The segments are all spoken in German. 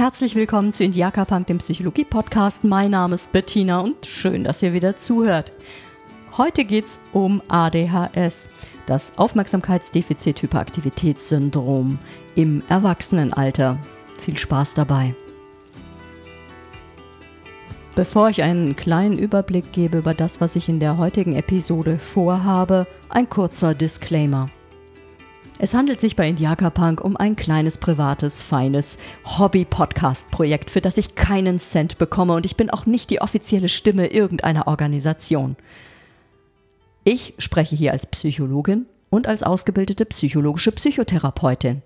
Herzlich willkommen zu Indiaka Punk, dem Psychologie-Podcast. Mein Name ist Bettina und schön, dass ihr wieder zuhört. Heute geht es um ADHS, das Aufmerksamkeitsdefizit-Hyperaktivitätssyndrom im Erwachsenenalter. Viel Spaß dabei. Bevor ich einen kleinen Überblick gebe über das, was ich in der heutigen Episode vorhabe, ein kurzer Disclaimer. Es handelt sich bei Indiaka Punk um ein kleines, privates, feines Hobby-Podcast-Projekt, für das ich keinen Cent bekomme und ich bin auch nicht die offizielle Stimme irgendeiner Organisation. Ich spreche hier als Psychologin und als ausgebildete psychologische Psychotherapeutin.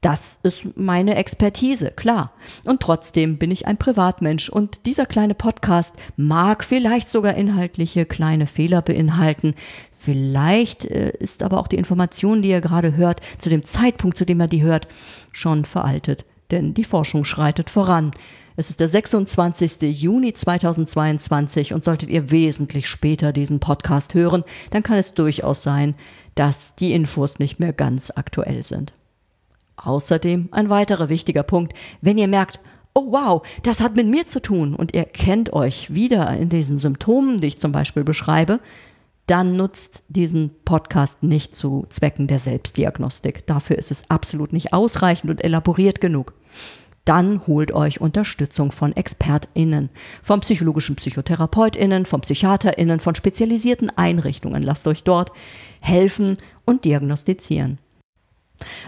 Das ist meine Expertise, klar. Und trotzdem bin ich ein Privatmensch und dieser kleine Podcast mag vielleicht sogar inhaltliche kleine Fehler beinhalten. Vielleicht äh, ist aber auch die Information, die ihr gerade hört, zu dem Zeitpunkt, zu dem ihr die hört, schon veraltet. Denn die Forschung schreitet voran. Es ist der 26. Juni 2022 und solltet ihr wesentlich später diesen Podcast hören, dann kann es durchaus sein, dass die Infos nicht mehr ganz aktuell sind. Außerdem ein weiterer wichtiger Punkt, wenn ihr merkt, oh wow, das hat mit mir zu tun und ihr kennt euch wieder in diesen Symptomen, die ich zum Beispiel beschreibe, dann nutzt diesen Podcast nicht zu Zwecken der Selbstdiagnostik. Dafür ist es absolut nicht ausreichend und elaboriert genug. Dann holt euch Unterstützung von ExpertInnen, von psychologischen PsychotherapeutInnen, von PsychiaterInnen, von spezialisierten Einrichtungen. Lasst euch dort helfen und diagnostizieren.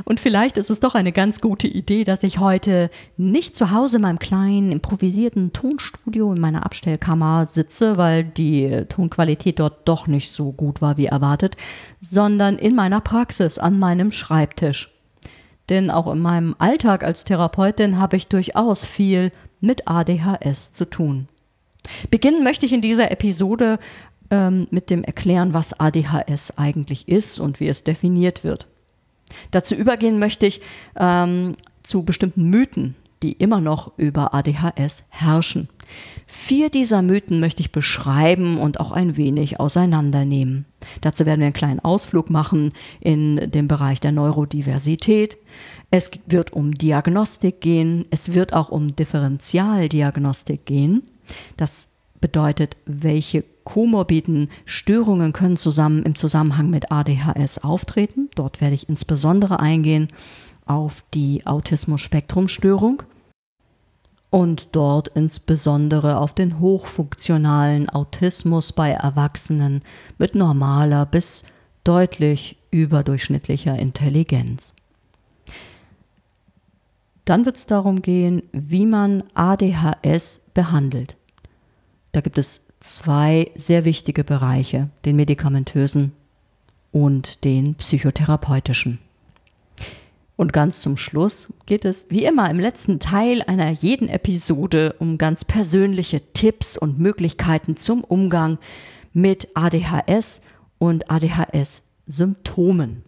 Und vielleicht ist es doch eine ganz gute Idee, dass ich heute nicht zu Hause in meinem kleinen improvisierten Tonstudio in meiner Abstellkammer sitze, weil die Tonqualität dort doch nicht so gut war wie erwartet, sondern in meiner Praxis an meinem Schreibtisch. Denn auch in meinem Alltag als Therapeutin habe ich durchaus viel mit ADHS zu tun. Beginnen möchte ich in dieser Episode ähm, mit dem Erklären, was ADHS eigentlich ist und wie es definiert wird. Dazu übergehen möchte ich ähm, zu bestimmten Mythen, die immer noch über ADHS herrschen. Vier dieser Mythen möchte ich beschreiben und auch ein wenig auseinandernehmen. Dazu werden wir einen kleinen Ausflug machen in den Bereich der Neurodiversität. Es wird um Diagnostik gehen. Es wird auch um Differentialdiagnostik gehen. Das bedeutet, welche komorbiden Störungen können zusammen im Zusammenhang mit ADHS auftreten. Dort werde ich insbesondere eingehen auf die Autismus-Spektrum-Störung und dort insbesondere auf den hochfunktionalen Autismus bei Erwachsenen mit normaler bis deutlich überdurchschnittlicher Intelligenz. Dann wird es darum gehen, wie man ADHS behandelt. Da gibt es zwei sehr wichtige Bereiche, den medikamentösen und den psychotherapeutischen. Und ganz zum Schluss geht es, wie immer im letzten Teil einer jeden Episode, um ganz persönliche Tipps und Möglichkeiten zum Umgang mit ADHS und ADHS-Symptomen.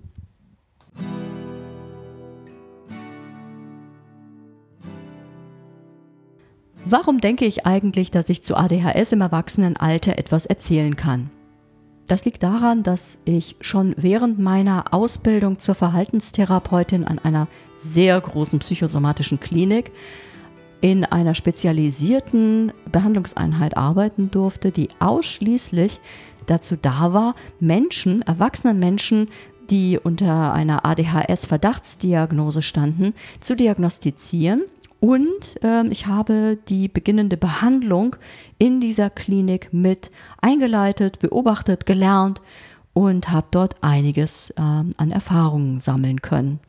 Warum denke ich eigentlich, dass ich zu ADHS im Erwachsenenalter etwas erzählen kann? Das liegt daran, dass ich schon während meiner Ausbildung zur Verhaltenstherapeutin an einer sehr großen psychosomatischen Klinik in einer spezialisierten Behandlungseinheit arbeiten durfte, die ausschließlich dazu da war, Menschen, erwachsenen Menschen, die unter einer ADHS-Verdachtsdiagnose standen, zu diagnostizieren und ähm, ich habe die beginnende Behandlung in dieser Klinik mit eingeleitet, beobachtet, gelernt und habe dort einiges ähm, an Erfahrungen sammeln können.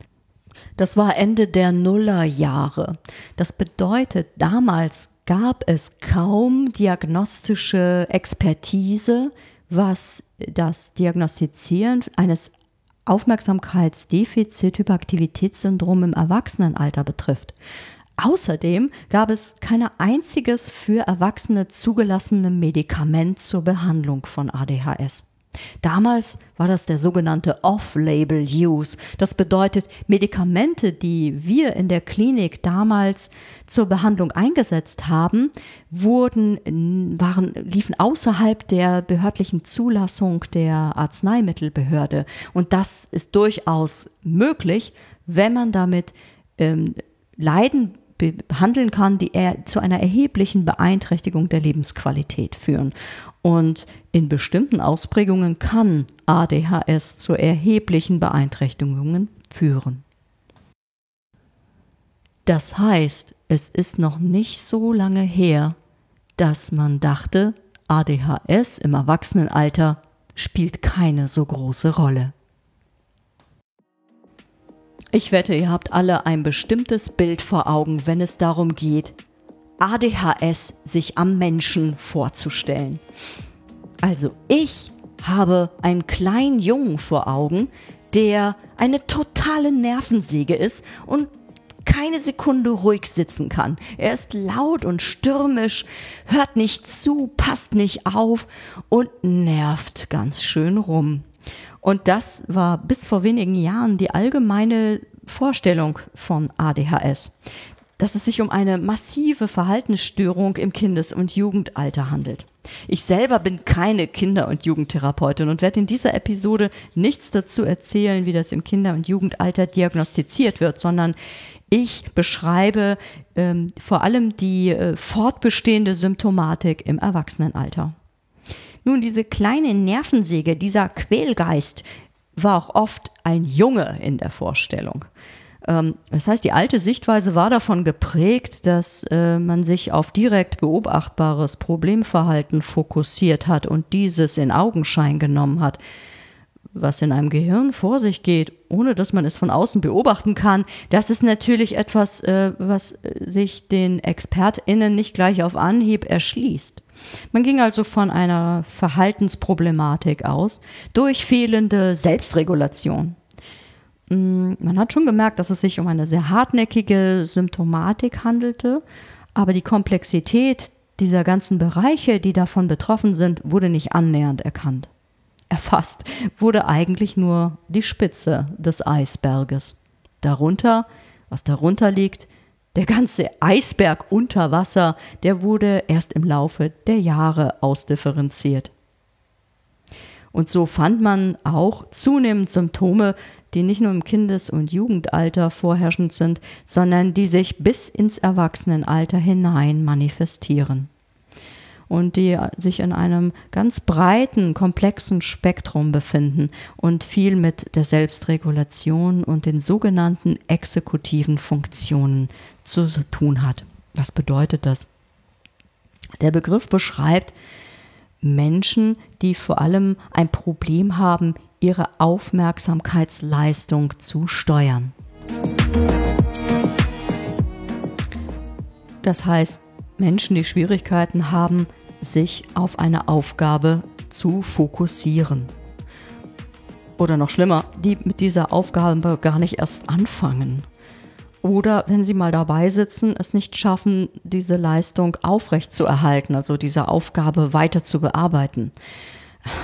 Das war Ende der Nullerjahre. Das bedeutet, damals gab es kaum diagnostische Expertise, was das Diagnostizieren eines Aufmerksamkeitsdefizit-Hyperaktivitätssyndrom im Erwachsenenalter betrifft. Außerdem gab es kein einziges für Erwachsene zugelassene Medikament zur Behandlung von ADHS. Damals war das der sogenannte Off-Label-Use. Das bedeutet, Medikamente, die wir in der Klinik damals zur Behandlung eingesetzt haben, wurden, waren, liefen außerhalb der behördlichen Zulassung der Arzneimittelbehörde. Und das ist durchaus möglich, wenn man damit ähm, Leiden behandeln kann, die er zu einer erheblichen Beeinträchtigung der Lebensqualität führen. Und in bestimmten Ausprägungen kann ADHS zu erheblichen Beeinträchtigungen führen. Das heißt, es ist noch nicht so lange her, dass man dachte, ADHS im Erwachsenenalter spielt keine so große Rolle. Ich wette, ihr habt alle ein bestimmtes Bild vor Augen, wenn es darum geht, ADHS sich am Menschen vorzustellen. Also ich habe einen kleinen Jungen vor Augen, der eine totale Nervensäge ist und keine Sekunde ruhig sitzen kann. Er ist laut und stürmisch, hört nicht zu, passt nicht auf und nervt ganz schön rum. Und das war bis vor wenigen Jahren die allgemeine Vorstellung von ADHS, dass es sich um eine massive Verhaltensstörung im Kindes- und Jugendalter handelt. Ich selber bin keine Kinder- und Jugendtherapeutin und werde in dieser Episode nichts dazu erzählen, wie das im Kinder- und Jugendalter diagnostiziert wird, sondern ich beschreibe ähm, vor allem die äh, fortbestehende Symptomatik im Erwachsenenalter. Nun, diese kleine Nervensäge, dieser Quälgeist, war auch oft ein Junge in der Vorstellung. Ähm, das heißt, die alte Sichtweise war davon geprägt, dass äh, man sich auf direkt beobachtbares Problemverhalten fokussiert hat und dieses in Augenschein genommen hat was in einem Gehirn vor sich geht, ohne dass man es von außen beobachten kann, das ist natürlich etwas, äh, was sich den ExpertInnen nicht gleich auf Anhieb erschließt. Man ging also von einer Verhaltensproblematik aus durch fehlende Selbstregulation. Mm, man hat schon gemerkt, dass es sich um eine sehr hartnäckige Symptomatik handelte, aber die Komplexität dieser ganzen Bereiche, die davon betroffen sind, wurde nicht annähernd erkannt erfasst, wurde eigentlich nur die Spitze des Eisberges. Darunter, was darunter liegt, der ganze Eisberg unter Wasser, der wurde erst im Laufe der Jahre ausdifferenziert. Und so fand man auch zunehmend Symptome, die nicht nur im Kindes- und Jugendalter vorherrschend sind, sondern die sich bis ins Erwachsenenalter hinein manifestieren und die sich in einem ganz breiten, komplexen Spektrum befinden und viel mit der Selbstregulation und den sogenannten exekutiven Funktionen zu tun hat. Was bedeutet das? Der Begriff beschreibt Menschen, die vor allem ein Problem haben, ihre Aufmerksamkeitsleistung zu steuern. Das heißt, Menschen, die Schwierigkeiten haben, sich auf eine Aufgabe zu fokussieren. Oder noch schlimmer, die mit dieser Aufgabe gar nicht erst anfangen. Oder wenn sie mal dabei sitzen, es nicht schaffen, diese Leistung aufrechtzuerhalten, also diese Aufgabe weiter zu bearbeiten.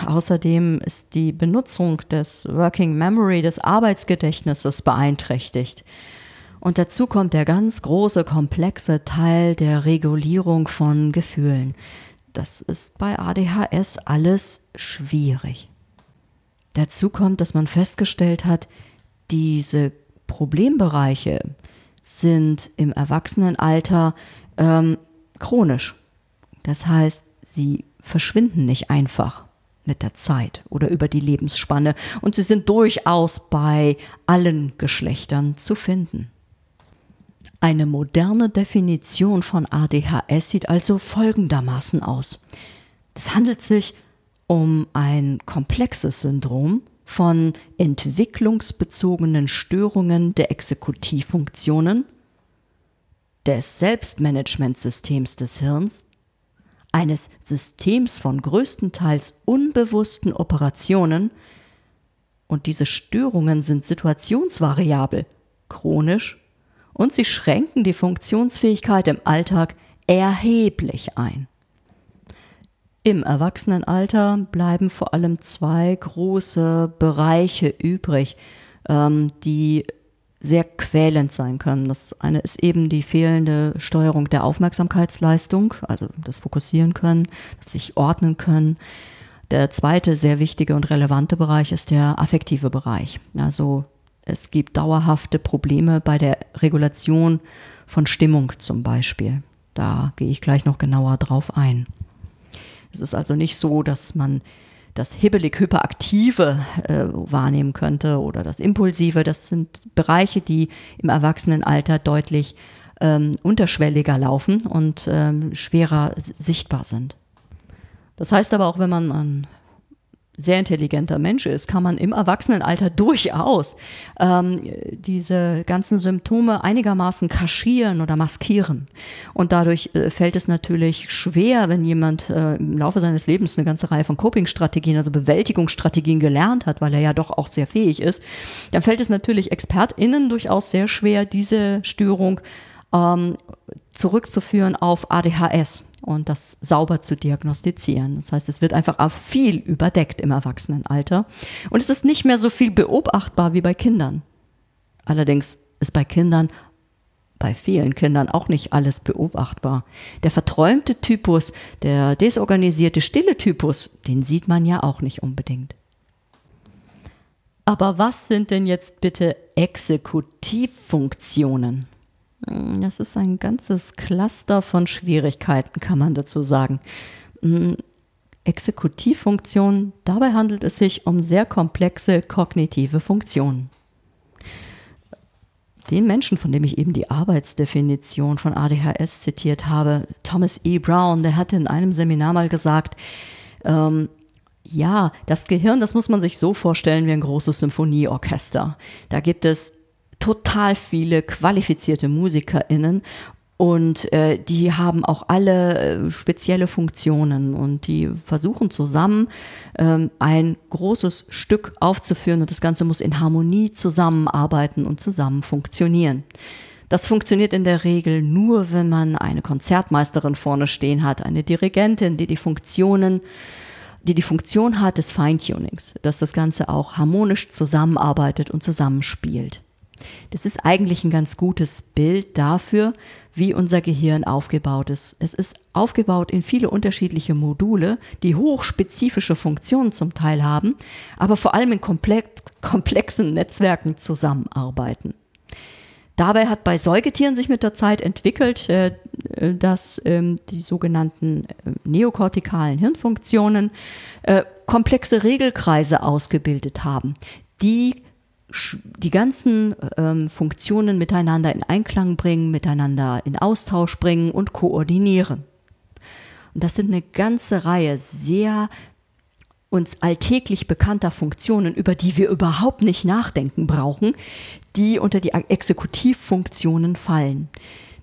Außerdem ist die Benutzung des Working Memory, des Arbeitsgedächtnisses beeinträchtigt. Und dazu kommt der ganz große, komplexe Teil der Regulierung von Gefühlen. Das ist bei ADHS alles schwierig. Dazu kommt, dass man festgestellt hat, diese Problembereiche sind im Erwachsenenalter ähm, chronisch. Das heißt, sie verschwinden nicht einfach mit der Zeit oder über die Lebensspanne und sie sind durchaus bei allen Geschlechtern zu finden. Eine moderne Definition von ADHS sieht also folgendermaßen aus. Es handelt sich um ein komplexes Syndrom von entwicklungsbezogenen Störungen der Exekutivfunktionen, des Selbstmanagementsystems des Hirns, eines Systems von größtenteils unbewussten Operationen, und diese Störungen sind situationsvariabel, chronisch und sie schränken die Funktionsfähigkeit im Alltag erheblich ein. Im Erwachsenenalter bleiben vor allem zwei große Bereiche übrig, ähm, die sehr quälend sein können. Das eine ist eben die fehlende Steuerung der Aufmerksamkeitsleistung, also das Fokussieren können, das sich ordnen können. Der zweite sehr wichtige und relevante Bereich ist der affektive Bereich, also Es gibt dauerhafte Probleme bei der Regulation von Stimmung zum Beispiel. Da gehe ich gleich noch genauer drauf ein. Es ist also nicht so, dass man das hibbelig-hyperaktive äh, wahrnehmen könnte oder das impulsive. Das sind Bereiche, die im Erwachsenenalter deutlich ähm, unterschwelliger laufen und ähm, schwerer sichtbar sind. Das heißt aber auch, wenn man an sehr intelligenter Mensch ist, kann man im Erwachsenenalter durchaus ähm, diese ganzen Symptome einigermaßen kaschieren oder maskieren. Und dadurch äh, fällt es natürlich schwer, wenn jemand äh, im Laufe seines Lebens eine ganze Reihe von Coping-Strategien, also Bewältigungsstrategien gelernt hat, weil er ja doch auch sehr fähig ist, dann fällt es natürlich ExpertInnen durchaus sehr schwer, diese Störung ähm, zurückzuführen auf ADHS und das sauber zu diagnostizieren. Das heißt, es wird einfach auch viel überdeckt im Erwachsenenalter und es ist nicht mehr so viel beobachtbar wie bei Kindern. Allerdings ist bei Kindern bei vielen Kindern auch nicht alles beobachtbar. Der verträumte Typus, der desorganisierte stille Typus, den sieht man ja auch nicht unbedingt. Aber was sind denn jetzt bitte Exekutivfunktionen? Das ist ein ganzes Cluster von Schwierigkeiten, kann man dazu sagen. Hm, Exekutivfunktionen, dabei handelt es sich um sehr komplexe kognitive Funktionen. Den Menschen, von dem ich eben die Arbeitsdefinition von ADHS zitiert habe, Thomas E. Brown, der hatte in einem Seminar mal gesagt, ähm, ja, das Gehirn, das muss man sich so vorstellen wie ein großes Symphonieorchester. Da gibt es total viele qualifizierte MusikerInnen und äh, die haben auch alle äh, spezielle Funktionen und die versuchen zusammen ähm, ein großes Stück aufzuführen und das Ganze muss in Harmonie zusammenarbeiten und zusammen funktionieren. Das funktioniert in der Regel nur, wenn man eine Konzertmeisterin vorne stehen hat, eine Dirigentin, die die Funktionen die die Funktion hat des Feintunings, dass das Ganze auch harmonisch zusammenarbeitet und zusammenspielt. Das ist eigentlich ein ganz gutes Bild dafür, wie unser Gehirn aufgebaut ist. Es ist aufgebaut in viele unterschiedliche Module, die hochspezifische Funktionen zum Teil haben, aber vor allem in komplexen Netzwerken zusammenarbeiten. Dabei hat bei Säugetieren sich mit der Zeit entwickelt, äh, dass ähm, die sogenannten äh, neokortikalen Hirnfunktionen äh, komplexe Regelkreise ausgebildet haben, die die ganzen ähm, Funktionen miteinander in Einklang bringen, miteinander in Austausch bringen und koordinieren. Und das sind eine ganze Reihe sehr uns alltäglich bekannter Funktionen, über die wir überhaupt nicht nachdenken brauchen, die unter die Exekutivfunktionen fallen.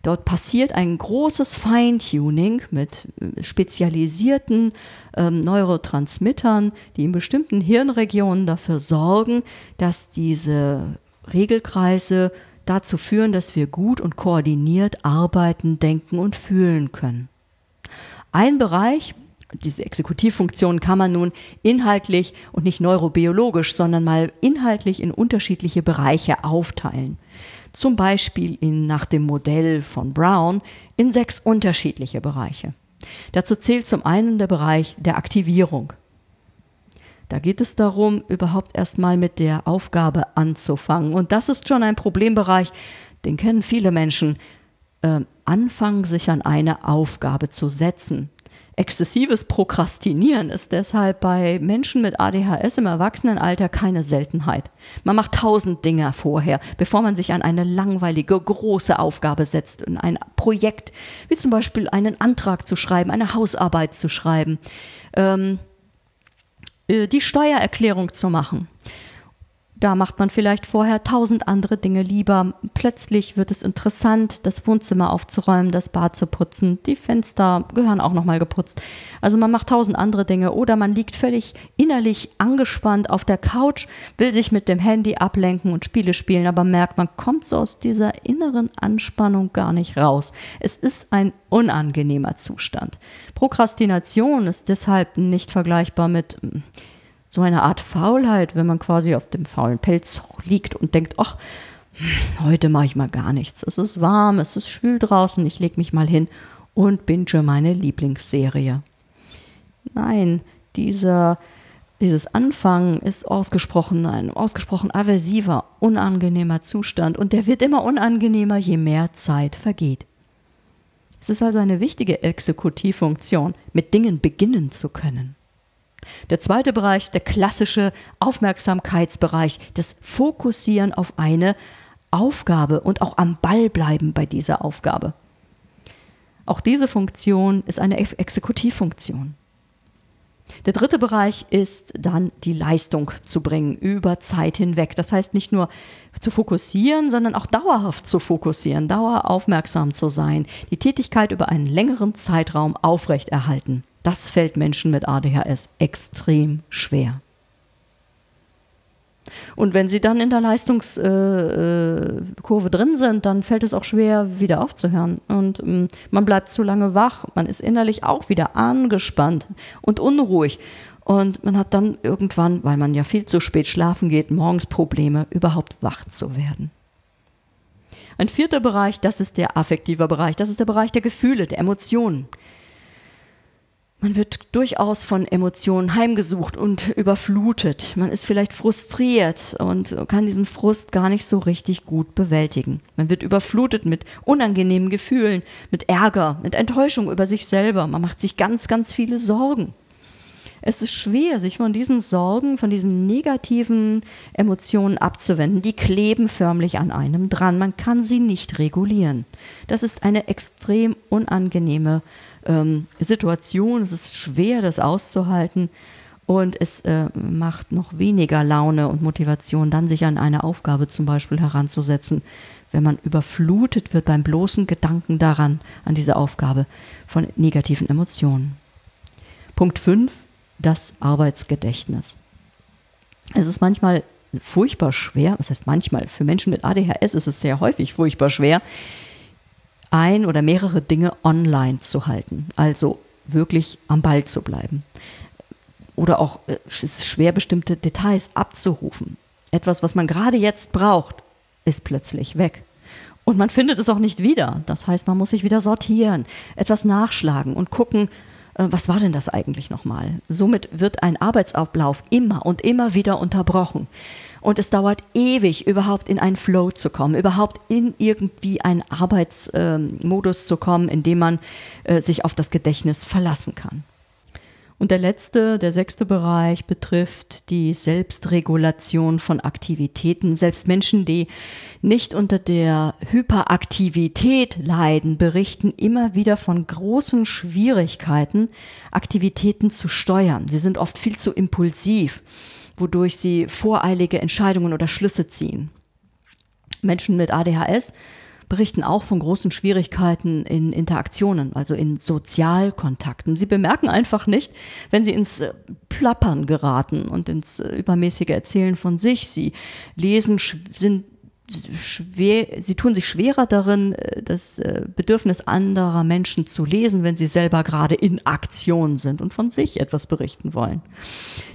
Dort passiert ein großes Feintuning mit äh, spezialisierten ähm, Neurotransmittern, die in bestimmten Hirnregionen dafür sorgen, dass diese Regelkreise dazu führen, dass wir gut und koordiniert arbeiten, denken und fühlen können. Ein Bereich, diese Exekutivfunktion kann man nun inhaltlich und nicht neurobiologisch, sondern mal inhaltlich in unterschiedliche Bereiche aufteilen zum Beispiel in, nach dem Modell von Brown, in sechs unterschiedliche Bereiche. Dazu zählt zum einen der Bereich der Aktivierung. Da geht es darum, überhaupt erstmal mit der Aufgabe anzufangen. Und das ist schon ein Problembereich, den kennen viele Menschen. Äh, anfangen, sich an eine Aufgabe zu setzen. Exzessives Prokrastinieren ist deshalb bei Menschen mit ADHS im Erwachsenenalter keine Seltenheit. Man macht tausend Dinge vorher, bevor man sich an eine langweilige, große Aufgabe setzt, in ein Projekt, wie zum Beispiel einen Antrag zu schreiben, eine Hausarbeit zu schreiben, ähm, äh, die Steuererklärung zu machen. Da macht man vielleicht vorher tausend andere Dinge lieber. Plötzlich wird es interessant, das Wohnzimmer aufzuräumen, das Bad zu putzen. Die Fenster gehören auch nochmal geputzt. Also man macht tausend andere Dinge oder man liegt völlig innerlich angespannt auf der Couch, will sich mit dem Handy ablenken und Spiele spielen, aber merkt, man kommt so aus dieser inneren Anspannung gar nicht raus. Es ist ein unangenehmer Zustand. Prokrastination ist deshalb nicht vergleichbar mit so eine Art Faulheit, wenn man quasi auf dem faulen Pelz liegt und denkt, ach, heute mache ich mal gar nichts. Es ist warm, es ist schwül draußen, ich lege mich mal hin und binge meine Lieblingsserie. Nein, dieser Dieses Anfangen ist ausgesprochen ein ausgesprochen aversiver, unangenehmer Zustand und der wird immer unangenehmer, je mehr Zeit vergeht. Es ist also eine wichtige Exekutivfunktion, mit Dingen beginnen zu können. Der zweite Bereich, der klassische Aufmerksamkeitsbereich, das Fokussieren auf eine Aufgabe und auch am Ball bleiben bei dieser Aufgabe. Auch diese Funktion ist eine Exekutivfunktion. Der dritte Bereich ist dann die Leistung zu bringen über Zeit hinweg. Das heißt nicht nur zu fokussieren, sondern auch dauerhaft zu fokussieren, daueraufmerksam zu sein, die Tätigkeit über einen längeren Zeitraum aufrechterhalten. Das fällt Menschen mit ADHS extrem schwer. Und wenn sie dann in der Leistungskurve äh, drin sind, dann fällt es auch schwer, wieder aufzuhören. Und ähm, man bleibt zu lange wach, man ist innerlich auch wieder angespannt und unruhig. Und man hat dann irgendwann, weil man ja viel zu spät schlafen geht, morgens Probleme, überhaupt wach zu werden. Ein vierter Bereich, das ist der affektive Bereich, das ist der Bereich der Gefühle, der Emotionen. Man wird durchaus von Emotionen heimgesucht und überflutet. Man ist vielleicht frustriert und kann diesen Frust gar nicht so richtig gut bewältigen. Man wird überflutet mit unangenehmen Gefühlen, mit Ärger, mit Enttäuschung über sich selber. Man macht sich ganz, ganz viele Sorgen. Es ist schwer, sich von diesen Sorgen, von diesen negativen Emotionen abzuwenden. Die kleben förmlich an einem dran. Man kann sie nicht regulieren. Das ist eine extrem unangenehme ähm, Situation. Es ist schwer, das auszuhalten. Und es äh, macht noch weniger Laune und Motivation, dann sich an eine Aufgabe zum Beispiel heranzusetzen, wenn man überflutet wird beim bloßen Gedanken daran, an diese Aufgabe von negativen Emotionen. Punkt 5, das Arbeitsgedächtnis. Es ist manchmal furchtbar schwer, was heißt manchmal, für Menschen mit ADHS ist es sehr häufig furchtbar schwer, ein oder mehrere Dinge online zu halten, also wirklich am Ball zu bleiben. Oder auch äh, schwer, bestimmte Details abzurufen. Etwas, was man gerade jetzt braucht, ist plötzlich weg. Und man findet es auch nicht wieder. Das heißt, man muss sich wieder sortieren, etwas nachschlagen und gucken, äh, was war denn das eigentlich nochmal? Somit wird ein Arbeitsablauf immer und immer wieder unterbrochen. Und es dauert ewig, überhaupt in einen Flow zu kommen, überhaupt in irgendwie einen Arbeitsmodus äh, zu kommen, in dem man äh, sich auf das Gedächtnis verlassen kann. Und der letzte, der sechste Bereich betrifft die Selbstregulation von Aktivitäten. Selbst Menschen, die nicht unter der Hyperaktivität leiden, berichten immer wieder von großen Schwierigkeiten, Aktivitäten zu steuern. Sie sind oft viel zu impulsiv, wodurch sie voreilige Entscheidungen oder Schlüsse ziehen. Menschen mit ADHS berichten auch von großen Schwierigkeiten in Interaktionen, also in Sozialkontakten. Sie bemerken einfach nicht, wenn sie ins äh, Plappern geraten und ins äh, übermäßige Erzählen von sich. Sie lesen, sind schwer, sie tun sich schwerer darin, äh, das äh, Bedürfnis anderer Menschen zu lesen, wenn sie selber gerade in Aktion sind und von sich etwas berichten wollen.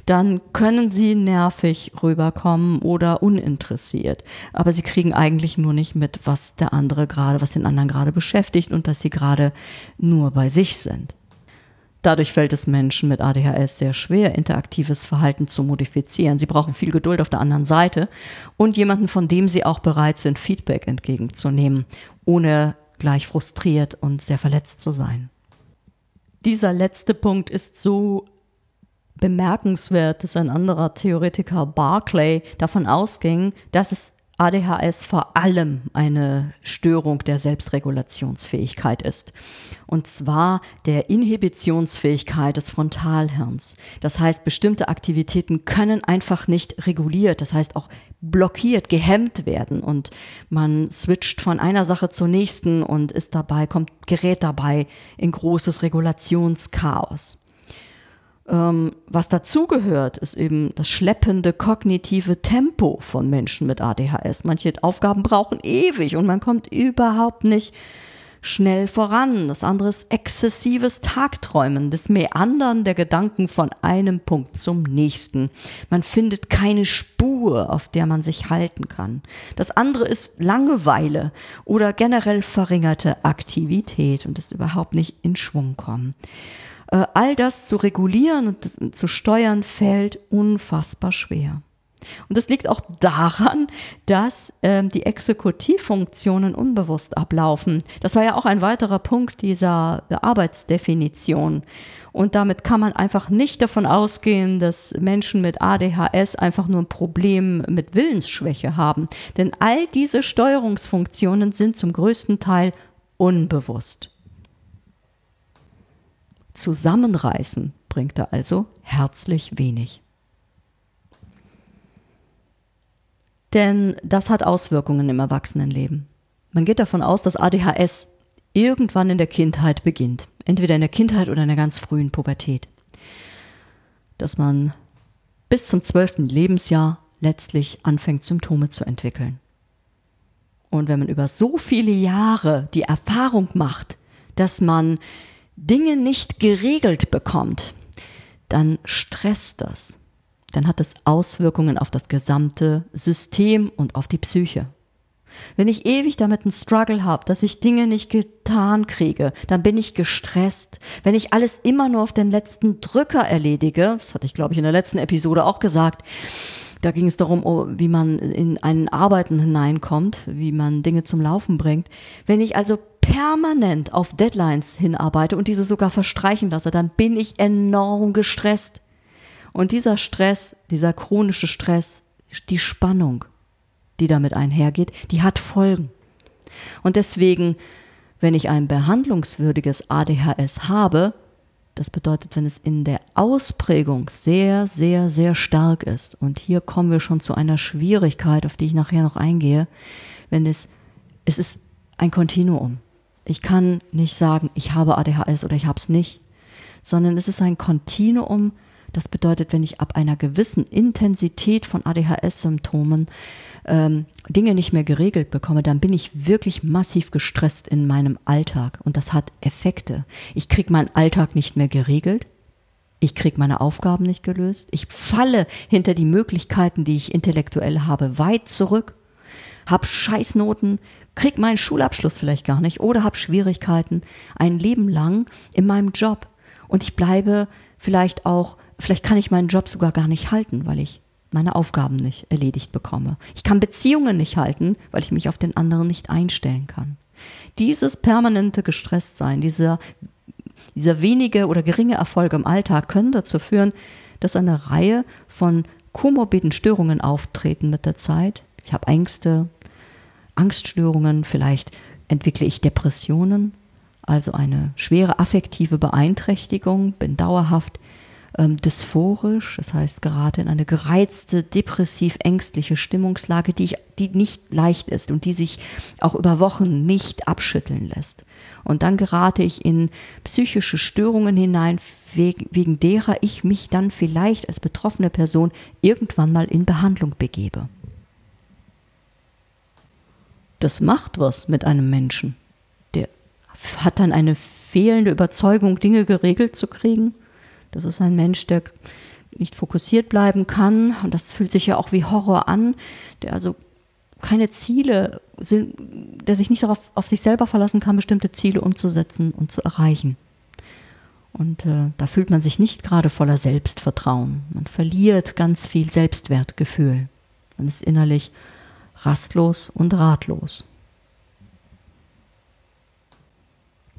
Dann können sie nervig rüberkommen oder uninteressiert. Aber sie kriegen eigentlich nur nicht mit, was der andere gerade, was den anderen gerade beschäftigt und dass sie gerade nur bei sich sind. Dadurch fällt es Menschen mit ADHS sehr schwer, interaktives Verhalten zu modifizieren. Sie brauchen viel Geduld auf der anderen Seite und jemanden, von dem sie auch bereit sind, Feedback entgegenzunehmen, ohne gleich frustriert und sehr verletzt zu sein. Dieser letzte Punkt ist so bemerkenswert, dass ein anderer Theoretiker Barclay davon ausging, dass es ADHS vor allem eine Störung der Selbstregulationsfähigkeit ist. Und zwar der Inhibitionsfähigkeit des Frontalhirns. Das heißt, bestimmte Aktivitäten können einfach nicht reguliert, das heißt auch blockiert, gehemmt werden und man switcht von einer Sache zur nächsten und ist dabei, kommt, gerät dabei in großes Regulationschaos. Ähm, was dazugehört, ist eben das schleppende kognitive Tempo von Menschen mit ADHS. Manche Aufgaben brauchen ewig und man kommt überhaupt nicht schnell voran. Das andere ist exzessives Tagträumen, das Meandern der Gedanken von einem Punkt zum nächsten. Man findet keine Spur, auf der man sich halten kann. Das andere ist Langeweile oder generell verringerte Aktivität und das überhaupt nicht in Schwung kommen. Äh, all das zu regulieren und zu steuern fällt unfassbar schwer. Und das liegt auch daran, dass ähm, die Exekutivfunktionen unbewusst ablaufen. Das war ja auch ein weiterer Punkt dieser Arbeitsdefinition. Und damit kann man einfach nicht davon ausgehen, dass Menschen mit ADHS einfach nur ein Problem mit Willensschwäche haben. Denn all diese Steuerungsfunktionen sind zum größten Teil unbewusst. Zusammenreißen bringt er also herzlich wenig. Denn das hat Auswirkungen im Erwachsenenleben. Man geht davon aus, dass ADHS irgendwann in der Kindheit beginnt. Entweder in der Kindheit oder in der ganz frühen Pubertät. Dass man bis zum zwölften Lebensjahr letztlich anfängt, Symptome zu entwickeln. Und wenn man über so viele Jahre die Erfahrung macht, dass man Dinge nicht geregelt bekommt, dann stresst das. Dann hat es Auswirkungen auf das gesamte System und auf die Psyche. Wenn ich ewig damit einen Struggle habe, dass ich Dinge nicht getan kriege, dann bin ich gestresst. Wenn ich alles immer nur auf den letzten Drücker erledige, das hatte ich glaube ich in der letzten Episode auch gesagt, da ging es darum, oh, wie man in ein Arbeiten hineinkommt, wie man Dinge zum Laufen bringt. Wenn ich also permanent auf Deadlines hinarbeite und diese sogar verstreichen lasse, dann bin ich enorm gestresst. Und dieser Stress, dieser chronische Stress, die Spannung, die damit einhergeht, die hat Folgen. Und deswegen, wenn ich ein behandlungswürdiges ADHS habe, das bedeutet, wenn es in der Ausprägung sehr, sehr, sehr stark ist, und hier kommen wir schon zu einer Schwierigkeit, auf die ich nachher noch eingehe, wenn es, es ist ein Kontinuum. Ich kann nicht sagen, ich habe ADHS oder ich habe es nicht, sondern es ist ein Kontinuum. Das bedeutet, wenn ich ab einer gewissen Intensität von ADHS-Symptomen ähm, Dinge nicht mehr geregelt bekomme, dann bin ich wirklich massiv gestresst in meinem Alltag und das hat Effekte. Ich kriege meinen Alltag nicht mehr geregelt. Ich kriege meine Aufgaben nicht gelöst. Ich falle hinter die Möglichkeiten, die ich intellektuell habe, weit zurück. Hab Scheißnoten, krieg meinen Schulabschluss vielleicht gar nicht oder hab Schwierigkeiten ein Leben lang in meinem Job. Und ich bleibe vielleicht auch, vielleicht kann ich meinen Job sogar gar nicht halten, weil ich meine Aufgaben nicht erledigt bekomme. Ich kann Beziehungen nicht halten, weil ich mich auf den anderen nicht einstellen kann. Dieses permanente Gestresstsein, dieser, dieser wenige oder geringe Erfolg im Alltag können dazu führen, dass eine Reihe von komorbiden Störungen auftreten mit der Zeit. Ich habe Ängste, Angststörungen, vielleicht entwickle ich Depressionen, also eine schwere affektive Beeinträchtigung, bin dauerhaft ähm, dysphorisch, das heißt gerade in eine gereizte, depressiv-ängstliche Stimmungslage, die, ich, die nicht leicht ist und die sich auch über Wochen nicht abschütteln lässt. Und dann gerate ich in psychische Störungen hinein, wegen, wegen derer ich mich dann vielleicht als betroffene Person irgendwann mal in Behandlung begebe. Das macht was mit einem Menschen. Der hat dann eine fehlende Überzeugung, Dinge geregelt zu kriegen das ist ein Mensch, der nicht fokussiert bleiben kann. Und das fühlt sich ja auch wie Horror an, der also keine Ziele, der sich nicht darauf auf sich selber verlassen kann, bestimmte Ziele umzusetzen und zu erreichen. Und äh, da fühlt man sich nicht gerade voller Selbstvertrauen. Man verliert ganz viel Selbstwertgefühl. Man ist innerlich rastlos und ratlos.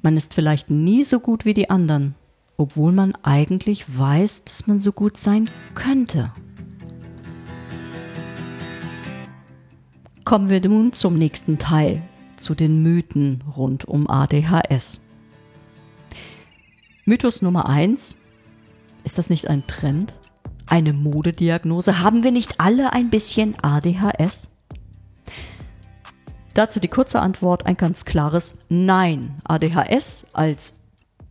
Man ist vielleicht nie so gut wie die anderen, obwohl man eigentlich weiß, dass man so gut sein könnte. Kommen wir nun zum nächsten Teil, zu den Mythen rund um ADHS. Mythos Nummer 1. Ist das nicht ein Trend? Eine Modediagnose? Haben wir nicht alle ein bisschen ADHS? Dazu die kurze Antwort, ein ganz klares Nein. ADHS als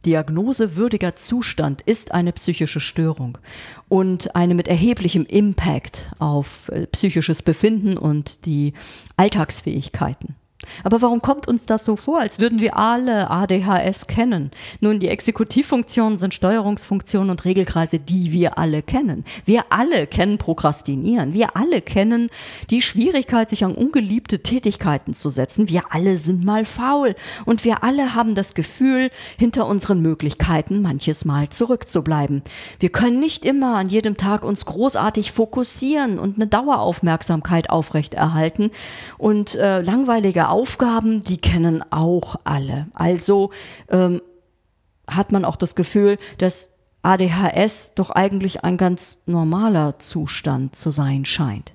diagnosewürdiger Zustand ist eine psychische Störung und eine mit erheblichem Impact auf äh, psychisches Befinden und die Alltagsfähigkeiten. Aber warum kommt uns das so vor, als würden wir alle ADHS kennen? Nun, die Exekutivfunktionen sind Steuerungsfunktionen und Regelkreise, die wir alle kennen. Wir alle kennen Prokrastinieren. Wir alle kennen die Schwierigkeit, sich an ungeliebte Tätigkeiten zu setzen. Wir alle sind mal faul. Und wir alle haben das Gefühl, hinter unseren Möglichkeiten manches Mal zurückzubleiben. Wir können nicht immer an jedem Tag uns großartig fokussieren und eine Daueraufmerksamkeit aufrechterhalten und äh, langweilige Aufgaben, die kennen auch alle. Also ähm, hat man auch das Gefühl, dass ADHS doch eigentlich ein ganz normaler Zustand zu sein scheint.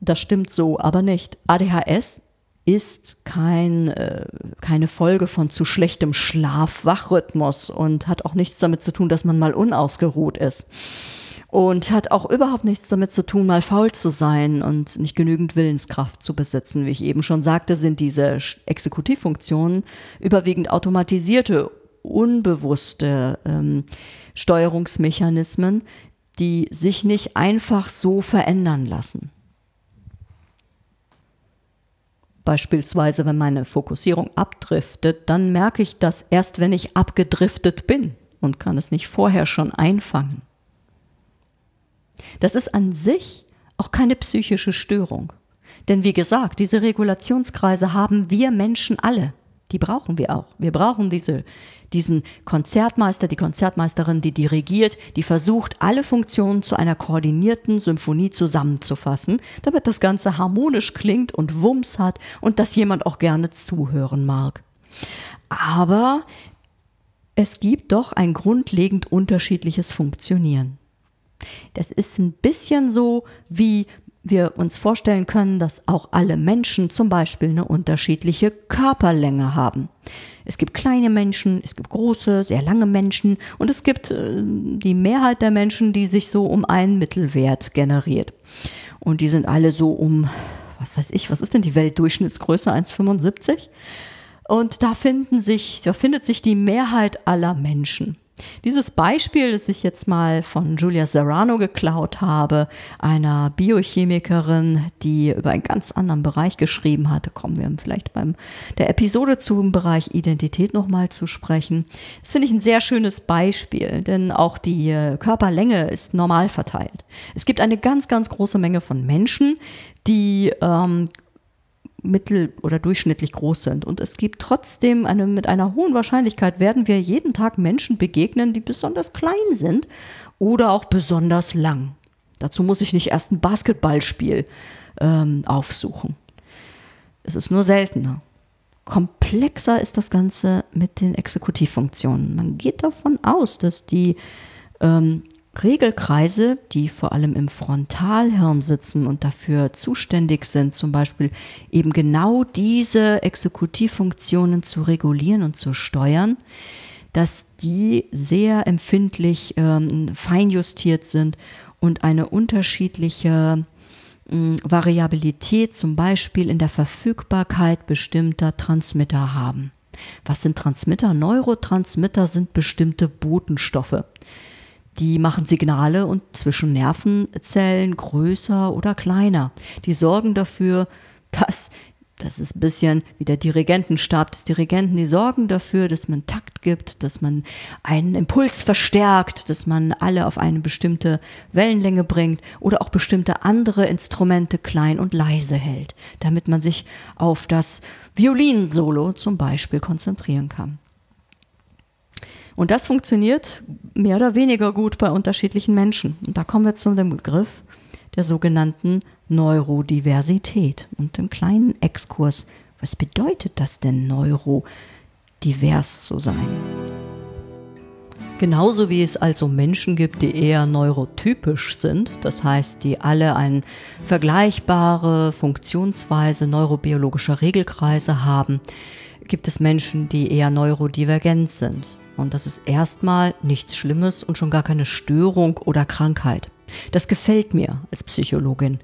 Das stimmt so aber nicht. ADHS ist kein, äh, keine Folge von zu schlechtem Schlaf-Wachrhythmus und hat auch nichts damit zu tun, dass man mal unausgeruht ist und hat auch überhaupt nichts damit zu tun, mal faul zu sein und nicht genügend Willenskraft zu besitzen. Wie ich eben schon sagte, sind diese Exekutivfunktionen überwiegend automatisierte, unbewusste ähm, Steuerungsmechanismen, die sich nicht einfach so verändern lassen. Beispielsweise, wenn meine Fokussierung abdriftet, dann merke ich das erst, wenn ich abgedriftet bin und kann es nicht vorher schon einfangen. Das ist an sich auch keine psychische Störung. Denn wie gesagt, diese Regulationskreise haben wir Menschen alle. Die brauchen wir auch. Wir brauchen diese, diesen Konzertmeister, die Konzertmeisterin, die dirigiert, die versucht, alle Funktionen zu einer koordinierten Symphonie zusammenzufassen, damit das Ganze harmonisch klingt und Wumms hat und dass jemand auch gerne zuhören mag. Aber es gibt doch ein grundlegend unterschiedliches Funktionieren. Das ist ein bisschen so, wie wir uns vorstellen können, dass auch alle Menschen zum Beispiel eine unterschiedliche Körperlänge haben. Es gibt kleine Menschen, es gibt große, sehr lange Menschen und es gibt äh, die Mehrheit der Menschen, die sich so um einen Mittelwert generiert. Und die sind alle so um, was weiß ich, was ist denn die Weltdurchschnittsgröße? 1,75? Und da finden sich, da findet sich die Mehrheit aller Menschen. Dieses Beispiel, das ich jetzt mal von Julia Serrano geklaut habe, einer Biochemikerin, die über einen ganz anderen Bereich geschrieben hatte, kommen wir vielleicht beim der Episode zum Bereich Identität nochmal zu sprechen. Das finde ich ein sehr schönes Beispiel, denn auch die äh, Körperlänge ist normal verteilt. Es gibt eine ganz, ganz große Menge von Menschen, die ähm, mittel- oder durchschnittlich groß sind. Und es gibt trotzdem eine, mit einer hohen Wahrscheinlichkeit werden wir jeden Tag Menschen begegnen, die besonders klein sind oder auch besonders lang. Dazu muss ich nicht erst ein Basketballspiel ähm, aufsuchen. Es ist nur seltener. Komplexer ist das Ganze mit den Exekutivfunktionen. Man geht davon aus, dass die ähm, Regelkreise, die vor allem im Frontalhirn sitzen und dafür zuständig sind, zum Beispiel eben genau diese Exekutivfunktionen zu regulieren und zu steuern, dass die sehr empfindlich ähm, feinjustiert sind und eine unterschiedliche äh, Variabilität zum Beispiel in der Verfügbarkeit bestimmter Transmitter haben. Was sind Transmitter? Neurotransmitter sind bestimmte Botenstoffe. Die machen Signale und zwischen Nervenzellen größer oder kleiner. Die sorgen dafür, dass das ist ein bisschen wie der Dirigentenstab des Dirigenten. Die sorgen dafür, dass man Takt gibt, dass man einen Impuls verstärkt, dass man alle auf eine bestimmte Wellenlänge bringt oder auch bestimmte andere Instrumente klein und leise hält, damit man sich auf das Violinsolo zum Beispiel konzentrieren kann. Und das funktioniert mehr oder weniger gut bei unterschiedlichen Menschen. Und da kommen wir zu dem Begriff der sogenannten Neurodiversität. Und im kleinen Exkurs, was bedeutet das denn, neurodivers zu sein? Genauso wie es also Menschen gibt, die eher neurotypisch sind, das heißt, die alle eine vergleichbare Funktionsweise neurobiologischer Regelkreise haben, gibt es Menschen, die eher neurodivergent sind. Und das ist erstmal nichts Schlimmes und schon gar keine Störung oder Krankheit. Das gefällt mir als Psychologin,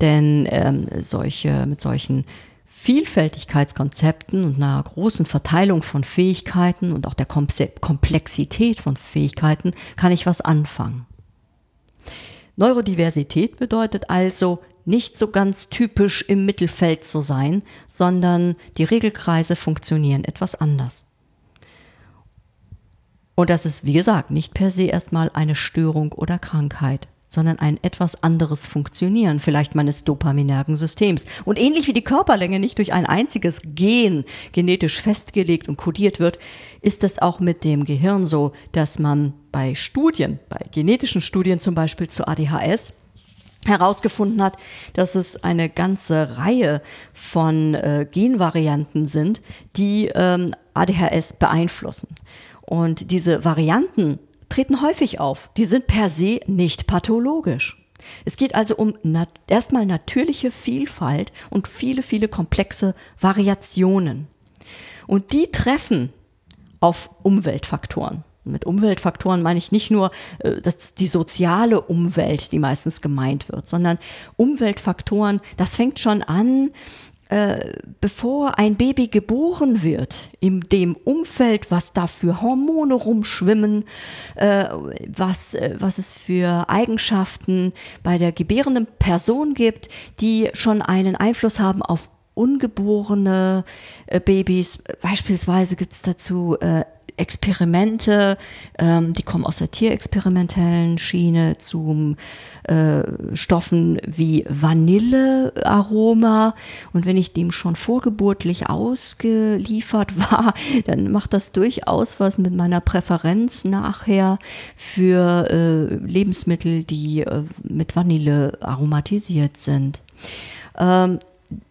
denn ähm, solche, mit solchen Vielfältigkeitskonzepten und einer großen Verteilung von Fähigkeiten und auch der Komplexität von Fähigkeiten kann ich was anfangen. Neurodiversität bedeutet also, nicht so ganz typisch im Mittelfeld zu sein, sondern die Regelkreise funktionieren etwas anders. Und das ist, wie gesagt, nicht per se erstmal eine Störung oder Krankheit, sondern ein etwas anderes Funktionieren vielleicht meines dopaminergen Systems. Und ähnlich wie die Körperlänge nicht durch ein einziges Gen genetisch festgelegt und kodiert wird, ist es auch mit dem Gehirn so, dass man bei Studien, bei genetischen Studien zum Beispiel zu ADHS, herausgefunden hat, dass es eine ganze Reihe von äh, Genvarianten sind, die ähm, ADHS beeinflussen. Und diese Varianten treten häufig auf. Die sind per se nicht pathologisch. Es geht also um nat erstmal natürliche Vielfalt und viele, viele komplexe Variationen. Und die treffen auf Umweltfaktoren. Mit Umweltfaktoren meine ich nicht nur äh, das, die soziale Umwelt, die meistens gemeint wird, sondern Umweltfaktoren, das fängt schon an, äh, bevor ein Baby geboren wird, in dem Umfeld, was da für Hormone rumschwimmen, äh, was, äh, was es für Eigenschaften bei der gebärenden Person gibt, die schon einen Einfluss haben auf ungeborene äh, Babys. Beispielsweise gibt es dazu äh, Experimente, ähm, die kommen aus der tierexperimentellen Schiene zu äh, Stoffen wie Vanillearoma. Und wenn ich dem schon vorgeburtlich ausgeliefert war, dann macht das durchaus was mit meiner Präferenz nachher für äh, Lebensmittel, die äh, mit Vanille aromatisiert sind. Ähm,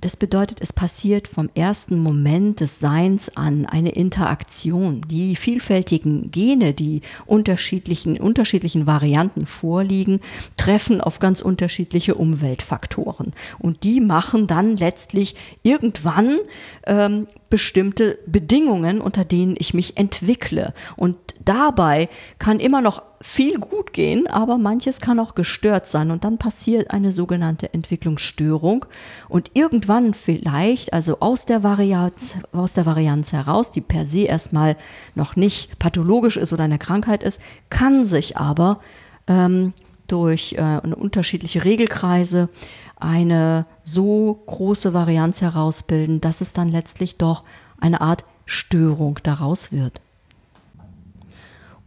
das bedeutet, es passiert vom ersten Moment des Seins an eine Interaktion. Die vielfältigen Gene, die unterschiedlichen, unterschiedlichen Varianten vorliegen, treffen auf ganz unterschiedliche Umweltfaktoren. Und die machen dann letztlich irgendwann ähm, bestimmte Bedingungen, unter denen ich mich entwickle. Und dabei kann immer noch viel gut gehen, aber manches kann auch gestört sein. Und dann passiert eine sogenannte Entwicklungsstörung. Und irgendwann vielleicht, also aus der Varianz, aus der Varianz heraus, die per se erstmal noch nicht pathologisch ist oder eine Krankheit ist, kann sich aber ähm, durch äh, unterschiedliche Regelkreise eine so große Varianz herausbilden, dass es dann letztlich doch eine Art Störung daraus wird.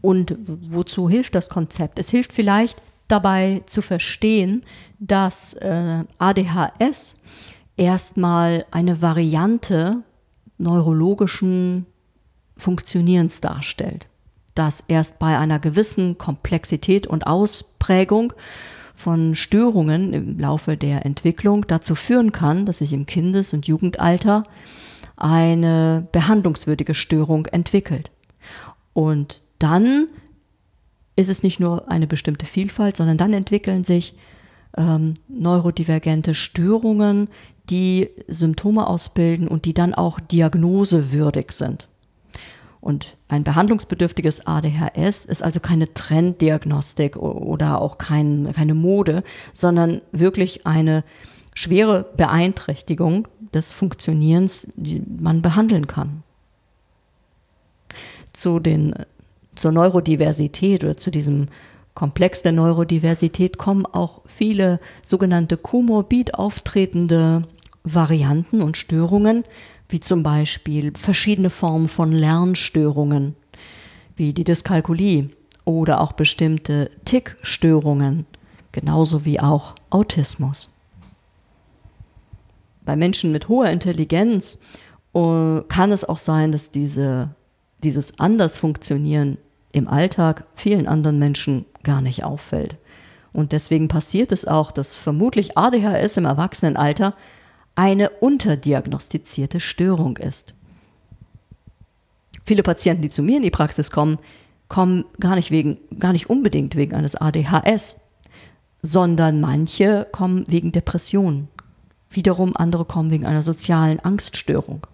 Und wozu hilft das Konzept? Es hilft vielleicht dabei zu verstehen, dass äh, ADHS erstmal eine Variante neurologischen Funktionierens darstellt, das erst bei einer gewissen Komplexität und Ausprägung von Störungen im Laufe der Entwicklung dazu führen kann, dass sich im Kindes- und Jugendalter eine behandlungswürdige Störung entwickelt. Und dann ist es nicht nur eine bestimmte Vielfalt, sondern dann entwickeln sich ähm, neurodivergente Störungen, die Symptome ausbilden und die dann auch diagnosewürdig sind. Und ein behandlungsbedürftiges ADHS ist also keine Trenddiagnostik oder auch kein, keine Mode, sondern wirklich eine schwere Beeinträchtigung des Funktionierens, die man behandeln kann. Zu den, zur Neurodiversität oder zu diesem Komplex der Neurodiversität kommen auch viele sogenannte komorbid auftretende Varianten und Störungen, wie zum Beispiel verschiedene Formen von Lernstörungen, wie die Dyskalkulie oder auch bestimmte Tickstörungen, genauso wie auch Autismus. Bei Menschen mit hoher Intelligenz uh, kann es auch sein, dass diese, dieses Andersfunktionieren im Alltag vielen anderen Menschen gar nicht auffällt. Und deswegen passiert es auch, dass vermutlich ADHS im Erwachsenenalter eine unterdiagnostizierte Störung ist. Viele Patienten, die zu mir in die Praxis kommen, kommen gar nicht wegen, gar nicht unbedingt wegen eines ADHS, sondern manche kommen wegen Depressionen. Wiederum andere kommen wegen einer sozialen Angststörung.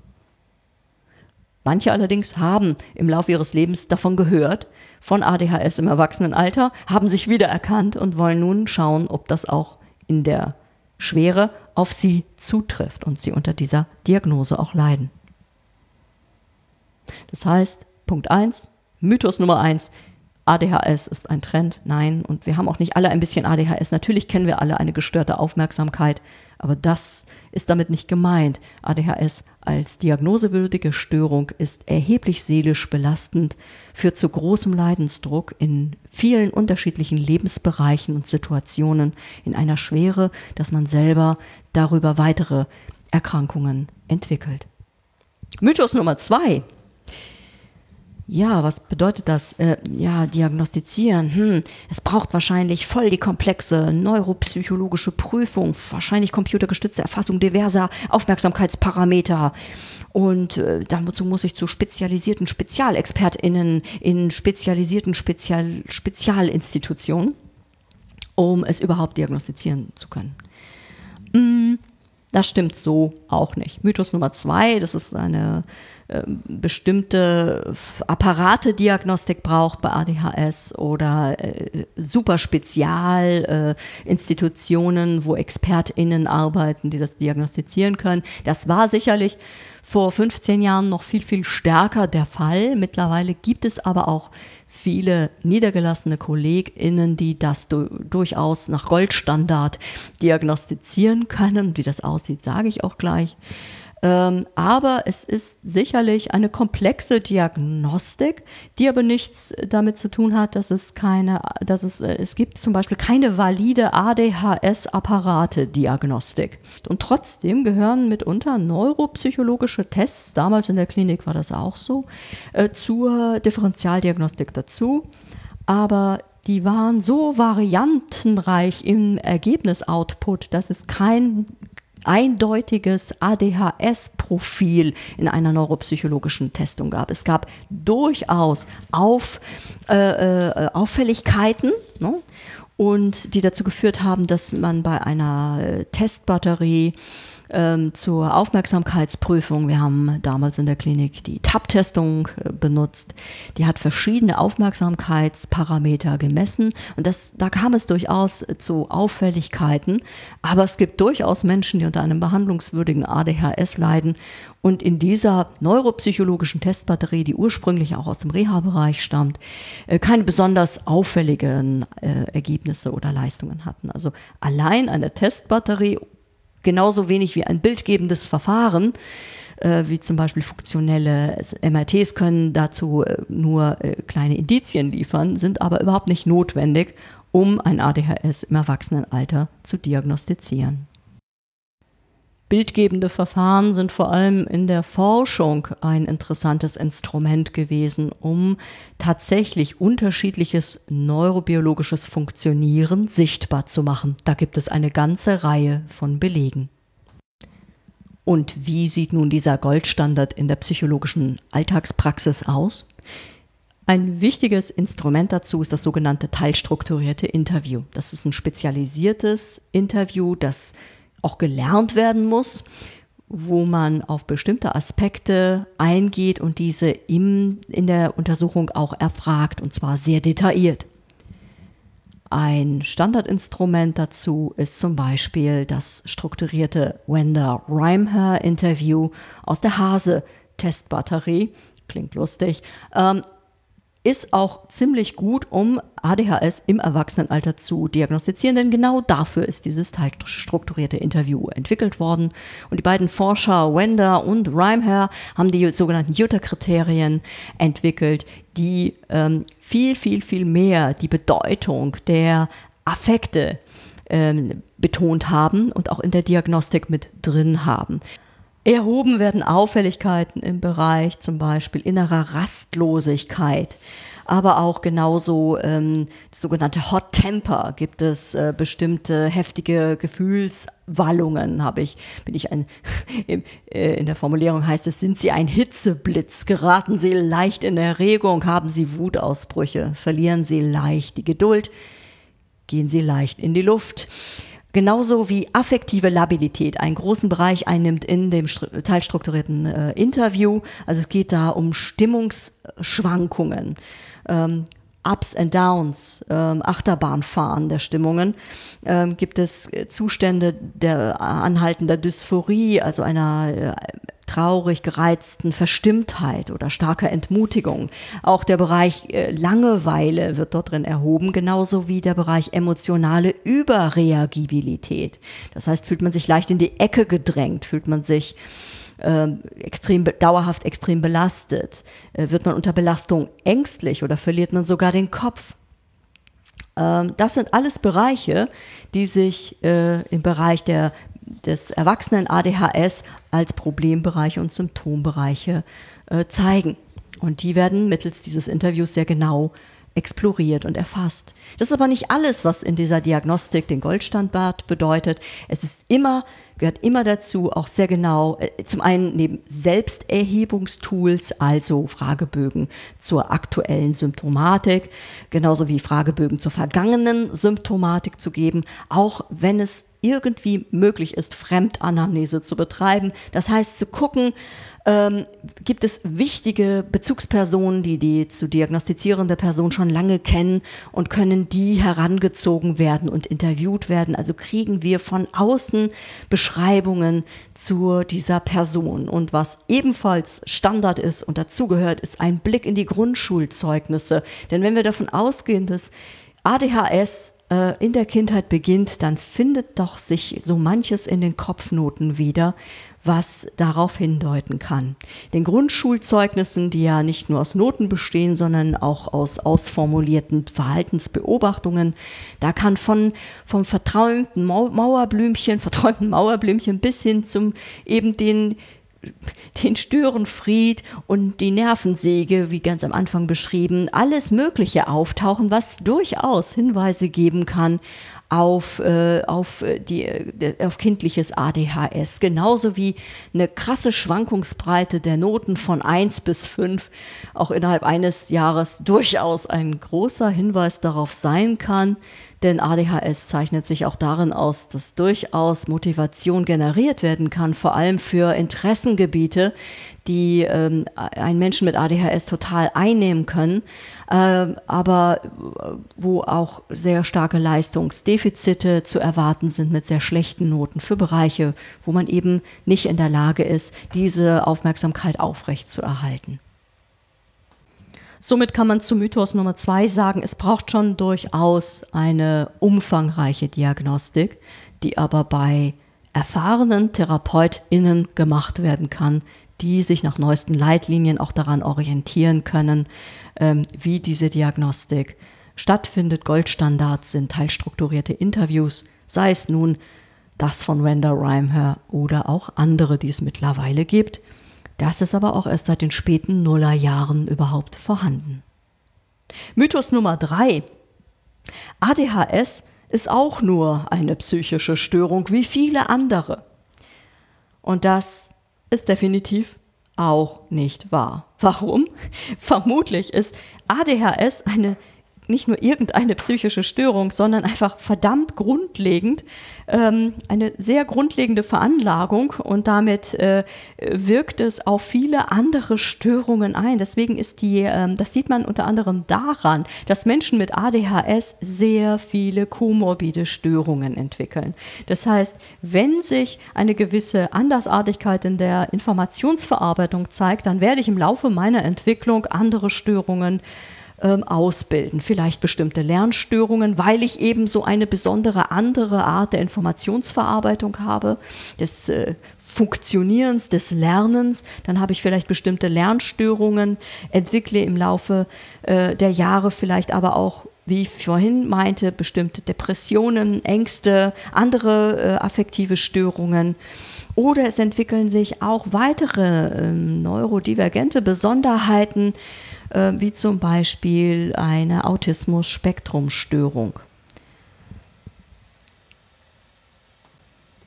Manche allerdings haben im Laufe ihres Lebens davon gehört, von ADHS im Erwachsenenalter, haben sich wiedererkannt und wollen nun schauen, ob das auch in der Schwere auf sie zutrifft und sie unter dieser Diagnose auch leiden. Das heißt, Punkt 1, Mythos Nummer 1, ADHS ist ein Trend. Nein, und wir haben auch nicht alle ein bisschen ADHS. Natürlich kennen wir alle eine gestörte Aufmerksamkeit, aber das ist damit nicht gemeint. ADHS als diagnosewürdige Störung ist erheblich seelisch belastend, führt zu großem Leidensdruck in vielen unterschiedlichen Lebensbereichen und Situationen in einer Schwere, dass man selber darüber weitere Erkrankungen entwickelt. Mythos Nummer zwei. Ja, was bedeutet das? Äh, ja, diagnostizieren. Hm, es braucht wahrscheinlich voll die komplexe neuropsychologische Prüfung, wahrscheinlich computergestützte Erfassung diverser Aufmerksamkeitsparameter. Und äh, dazu muss ich zu spezialisierten SpezialexpertInnen in spezialisierten Spezial Spezialinstitutionen, um es überhaupt diagnostizieren zu können. Hm, das stimmt so auch nicht. Mythos Nummer zwei, das ist eine äh, bestimmte Apparate-Diagnostik braucht bei ADHS oder äh, super Spezialinstitutionen, äh, wo ExpertInnen arbeiten, die das diagnostizieren können. Das war sicherlich vor 15 Jahren noch viel, viel stärker der Fall. Mittlerweile gibt es aber auch viele niedergelassene KollegInnen, die das du durchaus nach Goldstandard diagnostizieren können. Wie das aussieht, sage ich auch gleich. Ähm, aber es ist sicherlich eine komplexe Diagnostik, die aber nichts damit zu tun hat, dass es keine, dass es, äh, es gibt zum Beispiel keine valide ADHS-Apparate-Diagnostik. Und trotzdem gehören mitunter neuropsychologische Tests, damals in der Klinik war das auch so, äh, zur Differentialdiagnostik dazu. Aber die waren so variantenreich im Ergebnisoutput, dass es kein eindeutiges ADHS-Profil in einer neuropsychologischen Testung gab. Es gab durchaus auf, äh, äh, Auffälligkeiten. Ne? Und die dazu geführt haben, dass man bei einer äh, Testbatterie ähm, zur Aufmerksamkeitsprüfung. Wir haben damals in der Klinik die TAP-Testung äh, benutzt. Die hat verschiedene Aufmerksamkeitsparameter gemessen und das, da kam es durchaus zu Auffälligkeiten. Aber es gibt durchaus Menschen, die unter einem behandlungswürdigen ADHS leiden und in dieser neuropsychologischen Testbatterie, die ursprünglich auch aus dem Reha-Bereich stammt, äh, keine besonders auffälligen äh, Ergebnisse oder Leistungen hatten. Also allein eine Testbatterie genauso wenig wie ein bildgebendes Verfahren, äh, wie zum Beispiel funktionelle MRTs können dazu äh, nur äh, kleine Indizien liefern, sind aber überhaupt nicht notwendig, um ein ADHS im Erwachsenenalter zu diagnostizieren. Bildgebende Verfahren sind vor allem in der Forschung ein interessantes Instrument gewesen, um tatsächlich unterschiedliches neurobiologisches Funktionieren sichtbar zu machen. Da gibt es eine ganze Reihe von Belegen. Und wie sieht nun dieser Goldstandard in der psychologischen Alltagspraxis aus? Ein wichtiges Instrument dazu ist das sogenannte teilstrukturierte Interview. Das ist ein spezialisiertes Interview, das auch gelernt werden muss, wo man auf bestimmte Aspekte eingeht und diese im, in der Untersuchung auch erfragt, und zwar sehr detailliert. Ein Standardinstrument dazu ist zum Beispiel das strukturierte Wender Rhymeher Interview aus der Hase Testbatterie. Klingt lustig. Ähm, ist auch ziemlich gut, um ADHS im Erwachsenenalter zu diagnostizieren, denn genau dafür ist dieses strukturierte Interview entwickelt worden. Und die beiden Forscher Wender und Rhymeher haben die sogenannten Jutta-Kriterien entwickelt, die ähm, viel, viel, viel mehr die Bedeutung der Affekte ähm, betont haben und auch in der Diagnostik mit drin haben. Erhoben werden Auffälligkeiten im Bereich zum Beispiel innerer Rastlosigkeit, aber auch genauso ähm, sogenannte Hot Temper gibt es äh, bestimmte heftige Gefühlswallungen. Habe ich bin ich ein äh, in der Formulierung heißt es sind Sie ein Hitzeblitz geraten Sie leicht in Erregung haben Sie Wutausbrüche verlieren Sie leicht die Geduld gehen Sie leicht in die Luft. Genauso wie affektive Labilität einen großen Bereich einnimmt in dem teilstrukturierten äh, Interview. Also es geht da um Stimmungsschwankungen, ähm, Ups and Downs, ähm, Achterbahnfahren der Stimmungen. Ähm, gibt es Zustände der anhaltender Dysphorie, also einer äh, traurig, gereizten Verstimmtheit oder starker Entmutigung. Auch der Bereich äh, Langeweile wird dort drin erhoben, genauso wie der Bereich emotionale Überreagibilität. Das heißt, fühlt man sich leicht in die Ecke gedrängt, fühlt man sich äh, extrem dauerhaft extrem belastet, äh, wird man unter Belastung ängstlich oder verliert man sogar den Kopf. Ähm, das sind alles Bereiche, die sich äh, im Bereich der des erwachsenen ADHS als Problembereiche und Symptombereiche äh, zeigen. Und die werden mittels dieses Interviews sehr genau exploriert und erfasst. Das ist aber nicht alles, was in dieser Diagnostik den Goldstandard bedeutet. Es ist immer, gehört immer dazu, auch sehr genau, äh, zum einen neben Selbsterhebungstools, also Fragebögen zur aktuellen Symptomatik, genauso wie Fragebögen zur vergangenen Symptomatik zu geben, auch wenn es irgendwie möglich ist, Fremdanamnese zu betreiben. Das heißt, zu gucken, ähm, gibt es wichtige Bezugspersonen, die die zu diagnostizierende Person schon lange kennen und können die herangezogen werden und interviewt werden. Also kriegen wir von außen Beschreibungen zu dieser Person. Und was ebenfalls Standard ist und dazugehört, ist ein Blick in die Grundschulzeugnisse. Denn wenn wir davon ausgehen, dass ADHS äh, in der Kindheit beginnt, dann findet doch sich so manches in den Kopfnoten wieder, was darauf hindeuten kann. Den Grundschulzeugnissen, die ja nicht nur aus Noten bestehen, sondern auch aus ausformulierten Verhaltensbeobachtungen, da kann von vom verträumten Mauerblümchen, verträumten Mauerblümchen bis hin zum eben den den Störenfried und die Nervensäge, wie ganz am Anfang beschrieben, alles Mögliche auftauchen, was durchaus Hinweise geben kann auf, äh, auf, äh, die, äh, auf kindliches ADHS. Genauso wie eine krasse Schwankungsbreite der Noten von 1 bis 5 auch innerhalb eines Jahres durchaus ein großer Hinweis darauf sein kann, denn ADHS zeichnet sich auch darin aus, dass durchaus Motivation generiert werden kann, vor allem für Interessengebiete, die ähm, einen Menschen mit ADHS total einnehmen können, aber wo auch sehr starke Leistungsdefizite zu erwarten sind mit sehr schlechten Noten für Bereiche, wo man eben nicht in der Lage ist, diese Aufmerksamkeit aufrechtzuerhalten. Somit kann man zu Mythos Nummer zwei sagen, es braucht schon durchaus eine umfangreiche Diagnostik, die aber bei erfahrenen TherapeutInnen gemacht werden kann, die sich nach neuesten Leitlinien auch daran orientieren können, ähm, wie diese Diagnostik stattfindet. Goldstandards sind teilstrukturierte Interviews, sei es nun das von Randa Rhymeher oder auch andere, die es mittlerweile gibt. Das ist aber auch erst seit den späten Nullerjahren überhaupt vorhanden. Mythos Nummer drei. ADHS ist auch nur eine psychische Störung wie viele andere. Und das ist definitiv auch nicht wahr. Warum? Vermutlich ist ADHS eine nicht nur irgendeine psychische Störung, sondern einfach verdammt grundlegend, ähm, eine sehr grundlegende Veranlagung und damit äh, wirkt es auf viele andere Störungen ein. Deswegen ist die, ähm, das sieht man unter anderem daran, dass Menschen mit ADHS sehr viele komorbide Störungen entwickeln. Das heißt, wenn sich eine gewisse Andersartigkeit in der Informationsverarbeitung zeigt, dann werde ich im Laufe meiner Entwicklung andere Störungen ähm, ausbilden. Vielleicht bestimmte Lernstörungen, weil ich eben so eine besondere andere Art der Informationsverarbeitung habe, des äh, Funktionierens, des Lernens. Dann habe ich vielleicht bestimmte Lernstörungen, entwickle im Laufe äh, der Jahre vielleicht aber auch wie ich vorhin meinte, bestimmte Depressionen, Ängste, andere äh, affektive Störungen. Oder es entwickeln sich auch weitere äh, neurodivergente Besonderheiten, äh, wie zum Beispiel eine Autismus-Spektrum-Störung.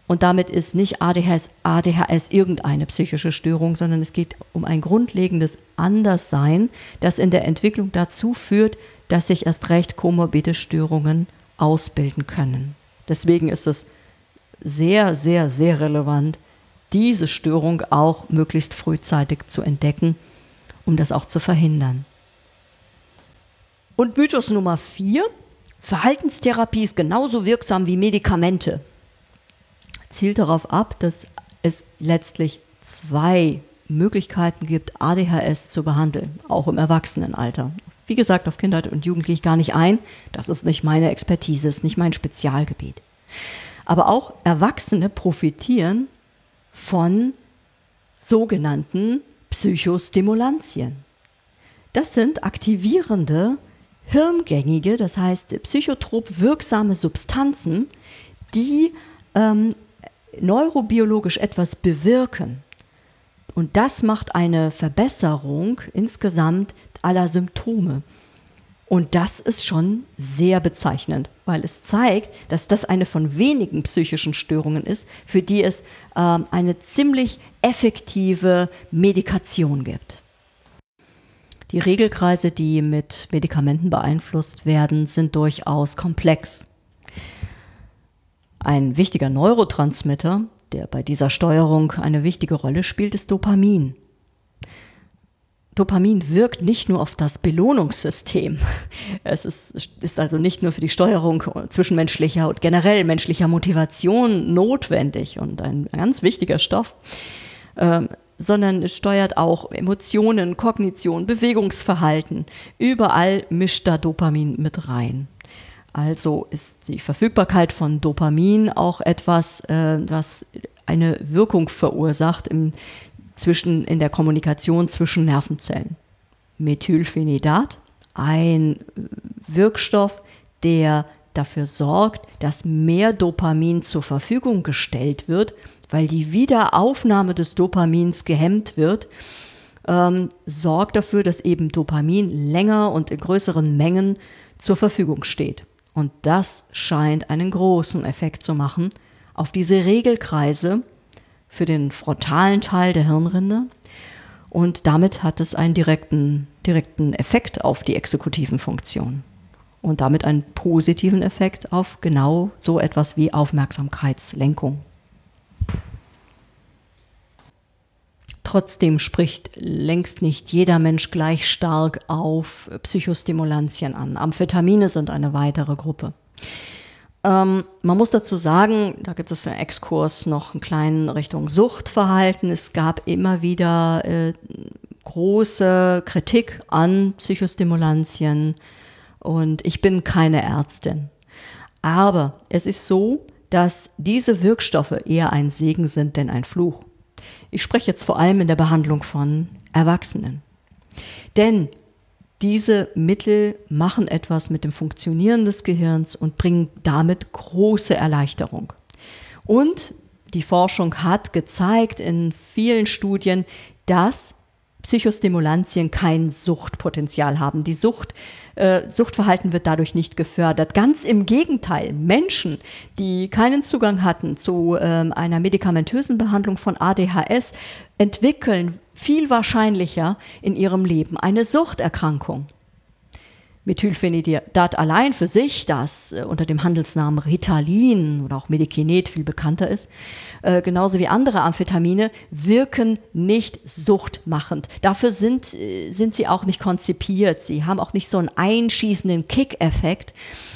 Und damit ist nicht ADHS, ADHS irgendeine psychische Störung, sondern es geht um ein grundlegendes Anderssein, das in der Entwicklung dazu führt, dass sich erst recht komorbide Störungen ausbilden können. Deswegen ist es sehr, sehr, sehr relevant, diese Störung auch möglichst frühzeitig zu entdecken um das auch zu verhindern. Und Mythos Nummer vier: Verhaltenstherapie ist genauso wirksam wie Medikamente. Zielt darauf ab, dass es letztlich zwei Möglichkeiten gibt, ADHS zu behandeln, auch im Erwachsenenalter. Wie gesagt, auf Kindheit und Jugend gehe ich gar nicht ein. Das ist nicht meine Expertise, ist nicht mein Spezialgebiet. Aber auch Erwachsene profitieren von sogenannten Psychostimulantien. Das sind aktivierende, hirngängige, das heißt psychotrop wirksame Substanzen, die ähm, neurobiologisch etwas bewirken. Und das macht eine Verbesserung insgesamt aller Symptome. Und das ist schon sehr bezeichnend, weil es zeigt, dass das eine von wenigen psychischen Störungen ist, für die es äh, eine ziemlich effektive Medikation gibt. Die Regelkreise, die mit Medikamenten beeinflusst werden, sind durchaus komplex. Ein wichtiger Neurotransmitter, der bei dieser Steuerung eine wichtige Rolle spielt, ist Dopamin. Dopamin wirkt nicht nur auf das Belohnungssystem. Es ist, ist, also nicht nur für die Steuerung zwischenmenschlicher und generell menschlicher Motivation notwendig und ein ganz wichtiger Stoff, ähm, sondern es steuert auch Emotionen, Kognition, Bewegungsverhalten. Überall mischt da Dopamin mit rein. Also ist die Verfügbarkeit von Dopamin auch etwas, äh, was eine Wirkung verursacht im zwischen, in der Kommunikation zwischen Nervenzellen. Methylphenidat, ein Wirkstoff, der dafür sorgt, dass mehr Dopamin zur Verfügung gestellt wird, weil die Wiederaufnahme des Dopamins gehemmt wird, ähm, sorgt dafür, dass eben Dopamin länger und in größeren Mengen zur Verfügung steht. Und das scheint einen großen Effekt zu machen auf diese Regelkreise, für den frontalen Teil der Hirnrinde. Und damit hat es einen direkten, direkten Effekt auf die exekutiven Funktionen. Und damit einen positiven Effekt auf genau so etwas wie Aufmerksamkeitslenkung. Trotzdem spricht längst nicht jeder Mensch gleich stark auf Psychostimulantien an. Amphetamine sind eine weitere Gruppe. Ähm, man muss dazu sagen, da gibt es einen Exkurs noch einen kleinen Richtung Suchtverhalten. Es gab immer wieder äh, große Kritik an Psychostimulantien und ich bin keine Ärztin. Aber es ist so, dass diese Wirkstoffe eher ein Segen sind denn ein Fluch. Ich spreche jetzt vor allem in der Behandlung von Erwachsenen. Denn diese Mittel machen etwas mit dem Funktionieren des Gehirns und bringen damit große Erleichterung. Und die Forschung hat gezeigt in vielen Studien, dass Psychostimulantien kein Suchtpotenzial haben. Die Sucht, äh, Suchtverhalten wird dadurch nicht gefördert. Ganz im Gegenteil, Menschen, die keinen Zugang hatten zu äh, einer medikamentösen Behandlung von ADHS, entwickeln viel wahrscheinlicher in ihrem Leben eine Suchterkrankung. Methylphenidat allein für sich, das äh, unter dem Handelsnamen Ritalin oder auch Medikinet viel bekannter ist, äh, genauso wie andere Amphetamine, wirken nicht suchtmachend. Dafür sind, äh, sind sie auch nicht konzipiert. Sie haben auch nicht so einen einschießenden Kick-Effekt,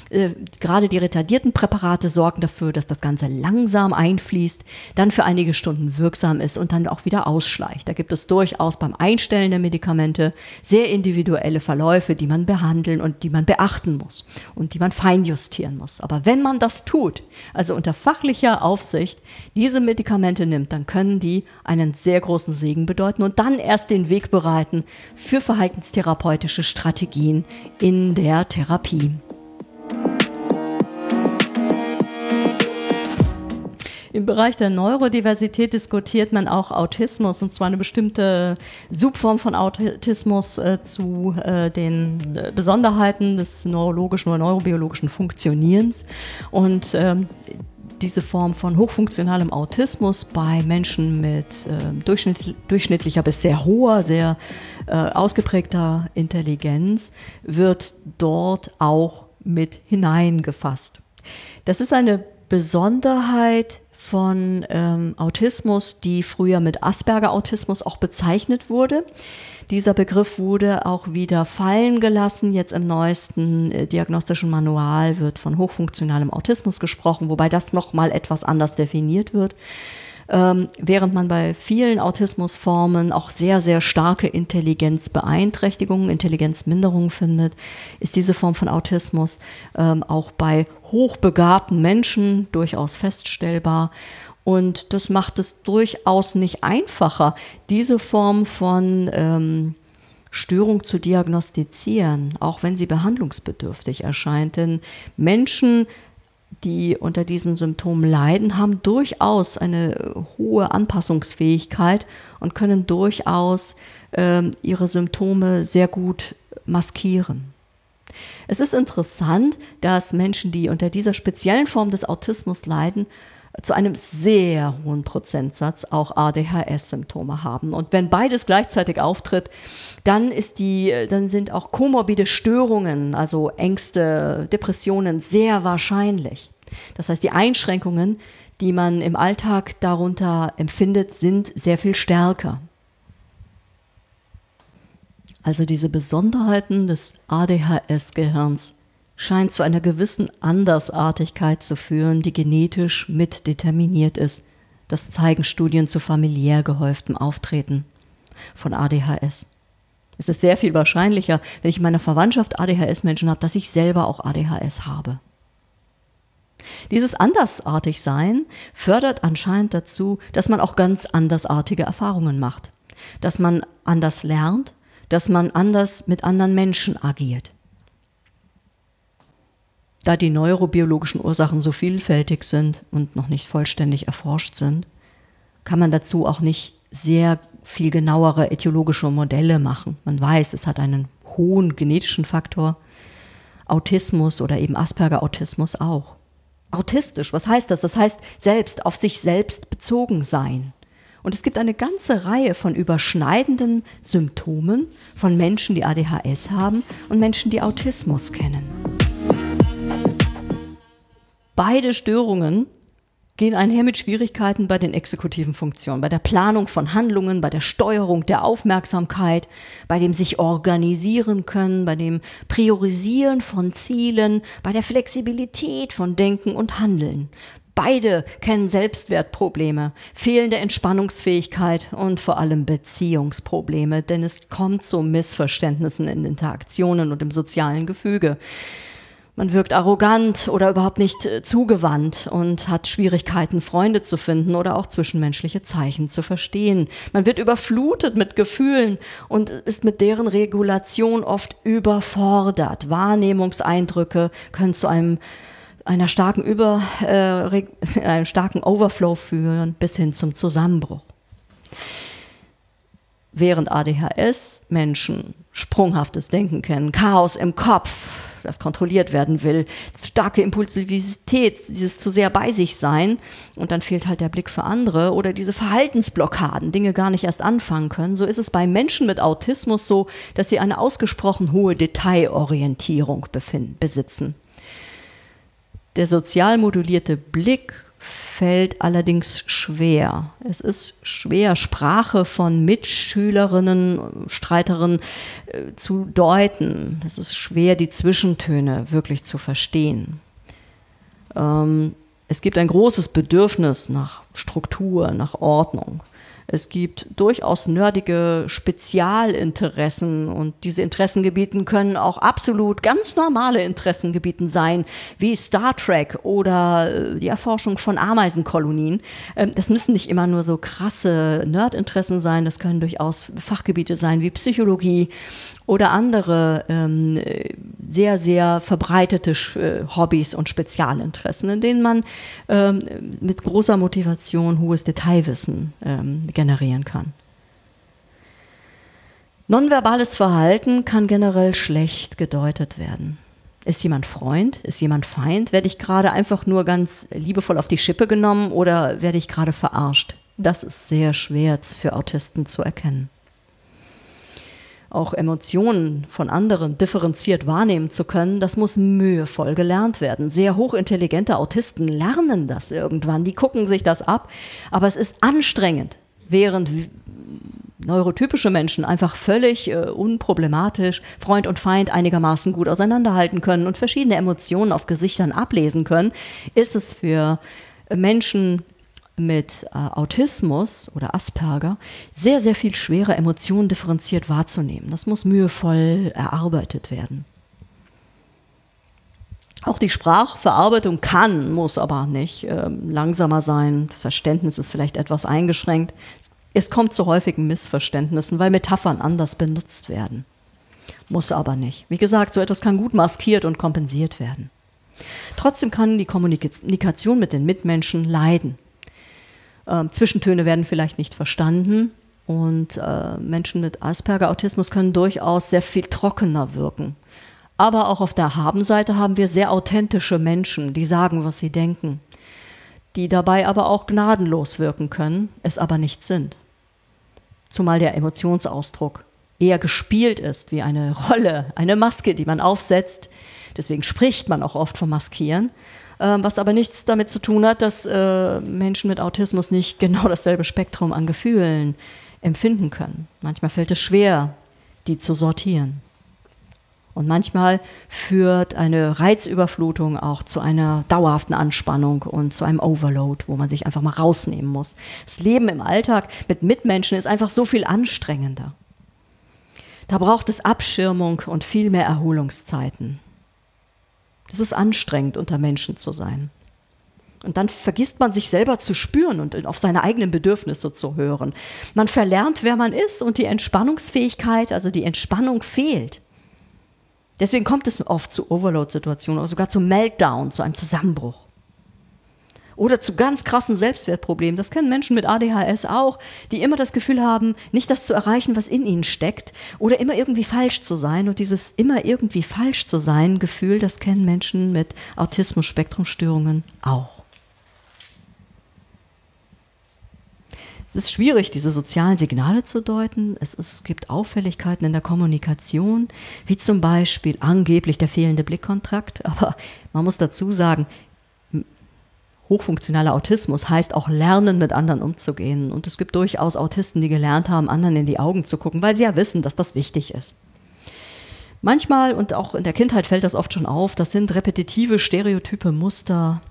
äh, gerade die retardierten Präparate sorgen dafür, dass das Ganze langsam einfließt, dann für einige Stunden wirksam ist und dann auch wieder ausschleicht. Da gibt es durchaus beim Einstellen der Medikamente sehr individuelle Verläufe, die man behandeln und die man beachten muss und die man feinjustieren muss. Aber wenn man das tut, also unter fachlicher Aufsicht diese Medikamente nimmt, dann können die einen sehr großen Segen bedeuten und dann erst den Weg bereiten für verhaltenstherapeutische Strategien in der Therapie. Im Bereich der Neurodiversität diskutiert man auch Autismus und zwar eine bestimmte Subform von Autismus äh, zu äh, den äh, Besonderheiten des neurologischen oder neurobiologischen Funktionierens. Und ähm, diese Form von hochfunktionalem Autismus bei Menschen mit äh, durchschnitt, durchschnittlicher bis sehr hoher, sehr äh, ausgeprägter Intelligenz wird dort auch mit hineingefasst. Das ist eine Besonderheit von ähm, Autismus, die früher mit Asperger-Autismus auch bezeichnet wurde. Dieser Begriff wurde auch wieder fallen gelassen. Jetzt im neuesten äh, diagnostischen Manual wird von hochfunktionalem Autismus gesprochen, wobei das nochmal etwas anders definiert wird. Ähm, während man bei vielen Autismusformen auch sehr, sehr starke Intelligenzbeeinträchtigungen, Intelligenzminderungen findet, ist diese Form von Autismus ähm, auch bei hochbegabten Menschen durchaus feststellbar. Und das macht es durchaus nicht einfacher, diese Form von ähm, Störung zu diagnostizieren, auch wenn sie behandlungsbedürftig erscheint. Denn Menschen die unter diesen Symptomen leiden, haben durchaus eine hohe Anpassungsfähigkeit und können durchaus äh, ihre Symptome sehr gut maskieren. Es ist interessant, dass Menschen, die unter dieser speziellen Form des Autismus leiden, zu einem sehr hohen Prozentsatz auch ADHS-Symptome haben. Und wenn beides gleichzeitig auftritt, dann ist die, dann sind auch komorbide Störungen, also Ängste, Depressionen sehr wahrscheinlich. Das heißt, die Einschränkungen, die man im Alltag darunter empfindet, sind sehr viel stärker. Also diese Besonderheiten des ADHS-Gehirns scheint zu einer gewissen Andersartigkeit zu führen, die genetisch mitdeterminiert ist. Das zeigen Studien zu familiär gehäuftem Auftreten von ADHS. Es ist sehr viel wahrscheinlicher, wenn ich in meiner Verwandtschaft ADHS-Menschen habe, dass ich selber auch ADHS habe. Dieses Andersartigsein fördert anscheinend dazu, dass man auch ganz andersartige Erfahrungen macht, dass man anders lernt, dass man anders mit anderen Menschen agiert. Da die neurobiologischen Ursachen so vielfältig sind und noch nicht vollständig erforscht sind, kann man dazu auch nicht sehr viel genauere etiologische Modelle machen. Man weiß, es hat einen hohen genetischen Faktor, Autismus oder eben Asperger-Autismus auch. Autistisch, was heißt das? Das heißt selbst auf sich selbst bezogen sein. Und es gibt eine ganze Reihe von überschneidenden Symptomen von Menschen, die ADHS haben und Menschen, die Autismus kennen. Beide Störungen gehen einher mit Schwierigkeiten bei den exekutiven Funktionen, bei der Planung von Handlungen, bei der Steuerung der Aufmerksamkeit, bei dem sich organisieren können, bei dem Priorisieren von Zielen, bei der Flexibilität von Denken und Handeln. Beide kennen Selbstwertprobleme, fehlende Entspannungsfähigkeit und vor allem Beziehungsprobleme, denn es kommt zu Missverständnissen in Interaktionen und im sozialen Gefüge. Man wirkt arrogant oder überhaupt nicht äh, zugewandt und hat Schwierigkeiten, Freunde zu finden oder auch zwischenmenschliche Zeichen zu verstehen. Man wird überflutet mit Gefühlen und ist mit deren Regulation oft überfordert. Wahrnehmungseindrücke können zu einem einer starken Über, äh, einem starken Overflow führen bis hin zum Zusammenbruch. Während ADHS Menschen sprunghaftes Denken kennen, Chaos im Kopf, das kontrolliert werden will, starke Impulsivität, dieses zu sehr bei sich sein und dann fehlt halt der Blick für andere oder diese Verhaltensblockaden, Dinge gar nicht erst anfangen können. So ist es bei Menschen mit Autismus so, dass sie eine ausgesprochen hohe Detailorientierung besitzen. Der sozial modulierte Blick fällt allerdings schwer. Es ist schwer, Sprache von Mitschülerinnen, Streiterinnen äh, zu deuten. Es ist schwer, die Zwischentöne wirklich zu verstehen. Ähm, es gibt ein großes Bedürfnis nach Struktur, nach Ordnung. Es gibt durchaus nerdige Spezialinteressen und diese Interessengebieten können auch absolut ganz normale Interessengebieten sein, wie Star Trek oder äh, die Erforschung von Ameisenkolonien. Ähm, das müssen nicht immer nur so krasse Nerdinteressen sein, das können durchaus Fachgebiete sein wie Psychologie oder andere ähm, sehr, sehr verbreitete äh, Hobbys und Spezialinteressen, in denen man ähm, mit großer Motivation hohes Detailwissen ähm, generieren kann. Nonverbales Verhalten kann generell schlecht gedeutet werden. Ist jemand Freund? Ist jemand Feind? Werde ich gerade einfach nur ganz liebevoll auf die Schippe genommen oder werde ich gerade verarscht? Das ist sehr schwer für Autisten zu erkennen auch Emotionen von anderen differenziert wahrnehmen zu können, das muss mühevoll gelernt werden. Sehr hochintelligente Autisten lernen das irgendwann, die gucken sich das ab, aber es ist anstrengend, während neurotypische Menschen einfach völlig äh, unproblematisch Freund und Feind einigermaßen gut auseinanderhalten können und verschiedene Emotionen auf Gesichtern ablesen können, ist es für Menschen mit äh, Autismus oder Asperger sehr, sehr viel schwerer, Emotionen differenziert wahrzunehmen. Das muss mühevoll erarbeitet werden. Auch die Sprachverarbeitung kann, muss aber nicht äh, langsamer sein. Verständnis ist vielleicht etwas eingeschränkt. Es kommt zu häufigen Missverständnissen, weil Metaphern anders benutzt werden. Muss aber nicht. Wie gesagt, so etwas kann gut maskiert und kompensiert werden. Trotzdem kann die Kommunikation mit den Mitmenschen leiden. Ähm, Zwischentöne werden vielleicht nicht verstanden und äh, Menschen mit Asperger-Autismus können durchaus sehr viel trockener wirken. Aber auch auf der Habenseite haben wir sehr authentische Menschen, die sagen, was sie denken, die dabei aber auch gnadenlos wirken können, es aber nicht sind. Zumal der Emotionsausdruck eher gespielt ist, wie eine Rolle, eine Maske, die man aufsetzt. Deswegen spricht man auch oft vom Maskieren. Ähm, was aber nichts damit zu tun hat, dass äh, Menschen mit Autismus nicht genau dasselbe Spektrum an Gefühlen empfinden können. Manchmal fällt es schwer, die zu sortieren. Und manchmal führt eine Reizüberflutung auch zu einer dauerhaften Anspannung und zu einem Overload, wo man sich einfach mal rausnehmen muss. Das Leben im Alltag mit Mitmenschen ist einfach so viel anstrengender. Da braucht es Abschirmung und viel mehr Erholungszeiten. Es ist anstrengend, unter Menschen zu sein. Und dann vergisst man sich selber zu spüren und auf seine eigenen Bedürfnisse zu hören. Man verlernt, wer man ist und die Entspannungsfähigkeit, also die Entspannung fehlt. Deswegen kommt es oft zu Overload-Situationen oder sogar zu Meltdown, zu einem Zusammenbruch. Oder zu ganz krassen Selbstwertproblemen. Das kennen Menschen mit ADHS auch, die immer das Gefühl haben, nicht das zu erreichen, was in ihnen steckt, oder immer irgendwie falsch zu sein. Und dieses immer irgendwie falsch zu sein Gefühl, das kennen Menschen mit Autismus-Spektrumstörungen auch. Es ist schwierig, diese sozialen Signale zu deuten. Es, es, gibt Auffälligkeiten in der Kommunikation, wie zum Beispiel angeblich der fehlende Blickkontakt. Aber man muss dazu sagen, hochfunktionaler Autismus heißt auch lernen, mit anderen umzugehen. Und es gibt durchaus Autisten, die gelernt haben, anderen in die Augen zu gucken, weil sie ja wissen, dass das wichtig ist. Manchmal und auch in der Kindheit fällt das oft schon auf, das sind repetitive, stereotype Muster,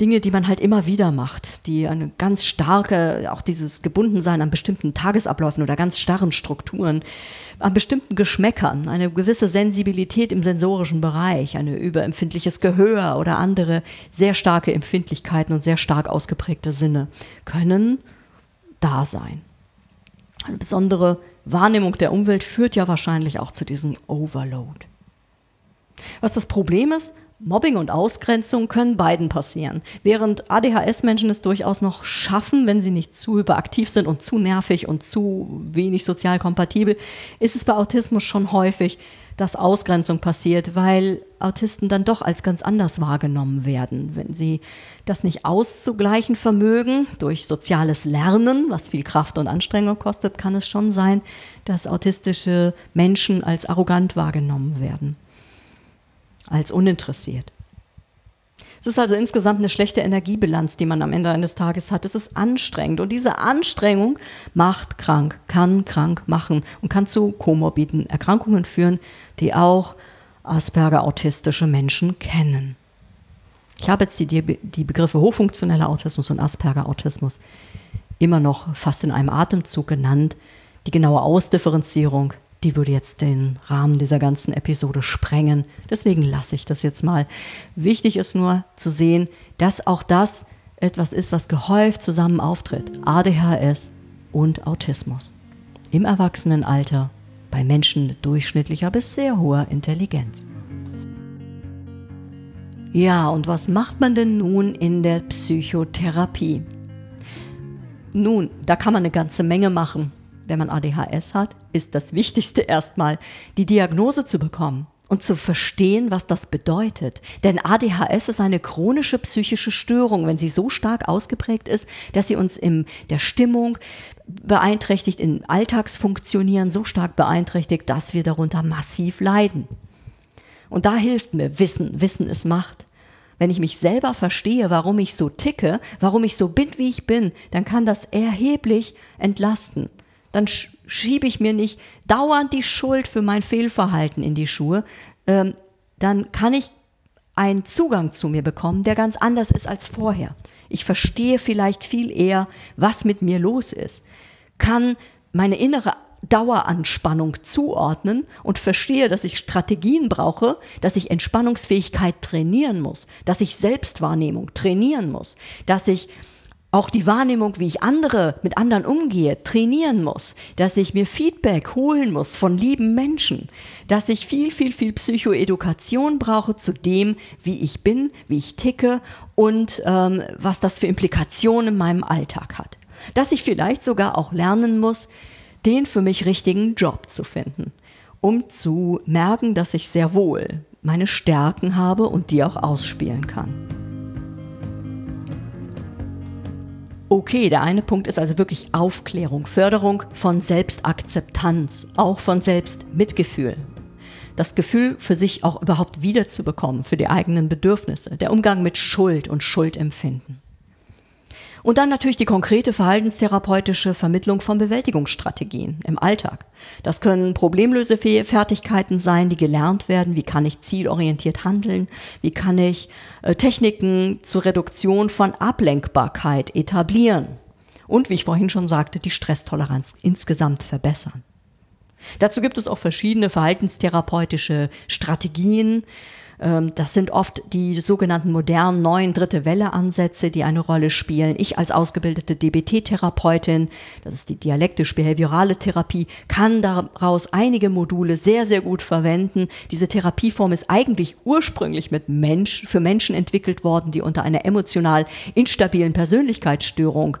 Dinge, die man halt immer wieder macht, die eine ganz starke, auch dieses Gebundensein an bestimmten Tagesabläufen oder ganz starren Strukturen, an bestimmten Geschmäckern, eine gewisse Sensibilität im sensorischen Bereich, ein überempfindliches Gehör oder andere sehr starke Empfindlichkeiten und sehr stark ausgeprägte Sinne können da sein. Eine besondere Wahrnehmung der Umwelt führt ja wahrscheinlich auch zu diesem Overload. Was das Problem ist, Mobbing und Ausgrenzung können beiden passieren. Während ADHS-Menschen es durchaus noch schaffen, wenn sie nicht zu hyperaktiv sind und zu nervig und zu wenig sozial kompatibel, ist es bei Autismus schon häufig, dass Ausgrenzung passiert, weil Autisten dann doch als ganz anders wahrgenommen werden. Wenn sie das nicht auszugleichen vermögen durch soziales Lernen, was viel Kraft und Anstrengung kostet, kann es schon sein, dass autistische Menschen als arrogant wahrgenommen werden als uninteressiert. Es ist also insgesamt eine schlechte Energiebilanz, die man am Ende eines Tages hat. Es ist anstrengend und diese Anstrengung macht krank, kann krank machen und kann zu komorbiden Erkrankungen führen, die auch Asperger-autistische Menschen kennen. Ich habe jetzt die, die Begriffe hochfunktioneller Autismus und Asperger-Autismus immer noch fast in einem Atemzug genannt. Die genaue Ausdifferenzierung die würde jetzt den Rahmen dieser ganzen Episode sprengen. Deswegen lasse ich das jetzt mal. Wichtig ist nur zu sehen, dass auch das etwas ist, was gehäuft zusammen auftritt. ADHS und Autismus. Im Erwachsenenalter bei Menschen durchschnittlicher bis sehr hoher Intelligenz. Ja, und was macht man denn nun in der Psychotherapie? Nun, da kann man eine ganze Menge machen wenn man ADHS hat, ist das Wichtigste erstmal, die Diagnose zu bekommen und zu verstehen, was das bedeutet. Denn ADHS ist eine chronische psychische Störung, wenn sie so stark ausgeprägt ist, dass sie uns in der Stimmung beeinträchtigt, in Alltagsfunktionieren so stark beeinträchtigt, dass wir darunter massiv leiden. Und da hilft mir Wissen. Wissen ist Macht. Wenn ich mich selber verstehe, warum ich so ticke, warum ich so bin, wie ich bin, dann kann das erheblich entlasten dann schiebe ich mir nicht dauernd die Schuld für mein Fehlverhalten in die Schuhe, ähm, dann kann ich einen Zugang zu mir bekommen, der ganz anders ist als vorher. Ich verstehe vielleicht viel eher, was mit mir los ist, kann meine innere Daueranspannung zuordnen und verstehe, dass ich Strategien brauche, dass ich Entspannungsfähigkeit trainieren muss, dass ich Selbstwahrnehmung trainieren muss, dass ich auch die Wahrnehmung, wie ich andere mit anderen umgehe, trainieren muss, dass ich mir Feedback holen muss von lieben Menschen, dass ich viel, viel, viel Psychoedukation brauche zu dem, wie ich bin, wie ich ticke und ähm, was das für Implikationen in meinem Alltag hat. Dass ich vielleicht sogar auch lernen muss, den für mich richtigen Job zu finden, um zu merken, dass ich sehr wohl meine Stärken habe und die auch ausspielen kann. Okay, der eine Punkt ist also wirklich Aufklärung, Förderung von Selbstakzeptanz, auch von Selbstmitgefühl. Das Gefühl für sich auch überhaupt wiederzubekommen, für die eigenen Bedürfnisse, der Umgang mit Schuld und Schuldempfinden. Und dann natürlich die konkrete verhaltenstherapeutische Vermittlung von Bewältigungsstrategien im Alltag. Das können Problemlösefertigkeiten sein, die gelernt werden. Wie kann ich zielorientiert handeln? Wie kann ich äh, Techniken zur Reduktion von Ablenkbarkeit etablieren? Und wie ich vorhin schon sagte, die Stresstoleranz insgesamt verbessern. Dazu gibt es auch verschiedene verhaltenstherapeutische Strategien, das sind oft die sogenannten modernen neuen dritte Welle Ansätze, die eine Rolle spielen. Ich als ausgebildete DBT-Therapeutin, das ist die dialektisch-behaviorale Therapie, kann daraus einige Module sehr, sehr gut verwenden. Diese Therapieform ist eigentlich ursprünglich mit Mensch, für Menschen entwickelt worden, die unter einer emotional instabilen Persönlichkeitsstörung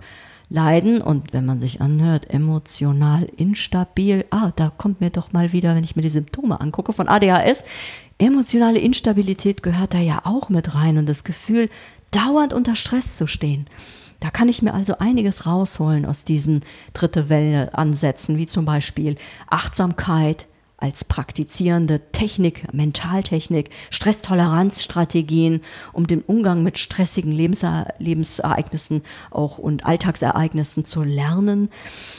leiden. Und wenn man sich anhört, emotional instabil, ah, da kommt mir doch mal wieder, wenn ich mir die Symptome angucke von ADHS, emotionale Instabilität gehört da ja auch mit rein und das Gefühl, dauernd unter Stress zu stehen. Da kann ich mir also einiges rausholen aus diesen dritte Welle Ansätzen, wie zum Beispiel Achtsamkeit, als praktizierende Technik, Mentaltechnik, Stresstoleranzstrategien, um den Umgang mit stressigen Lebensere Lebensereignissen auch und Alltagsereignissen zu lernen.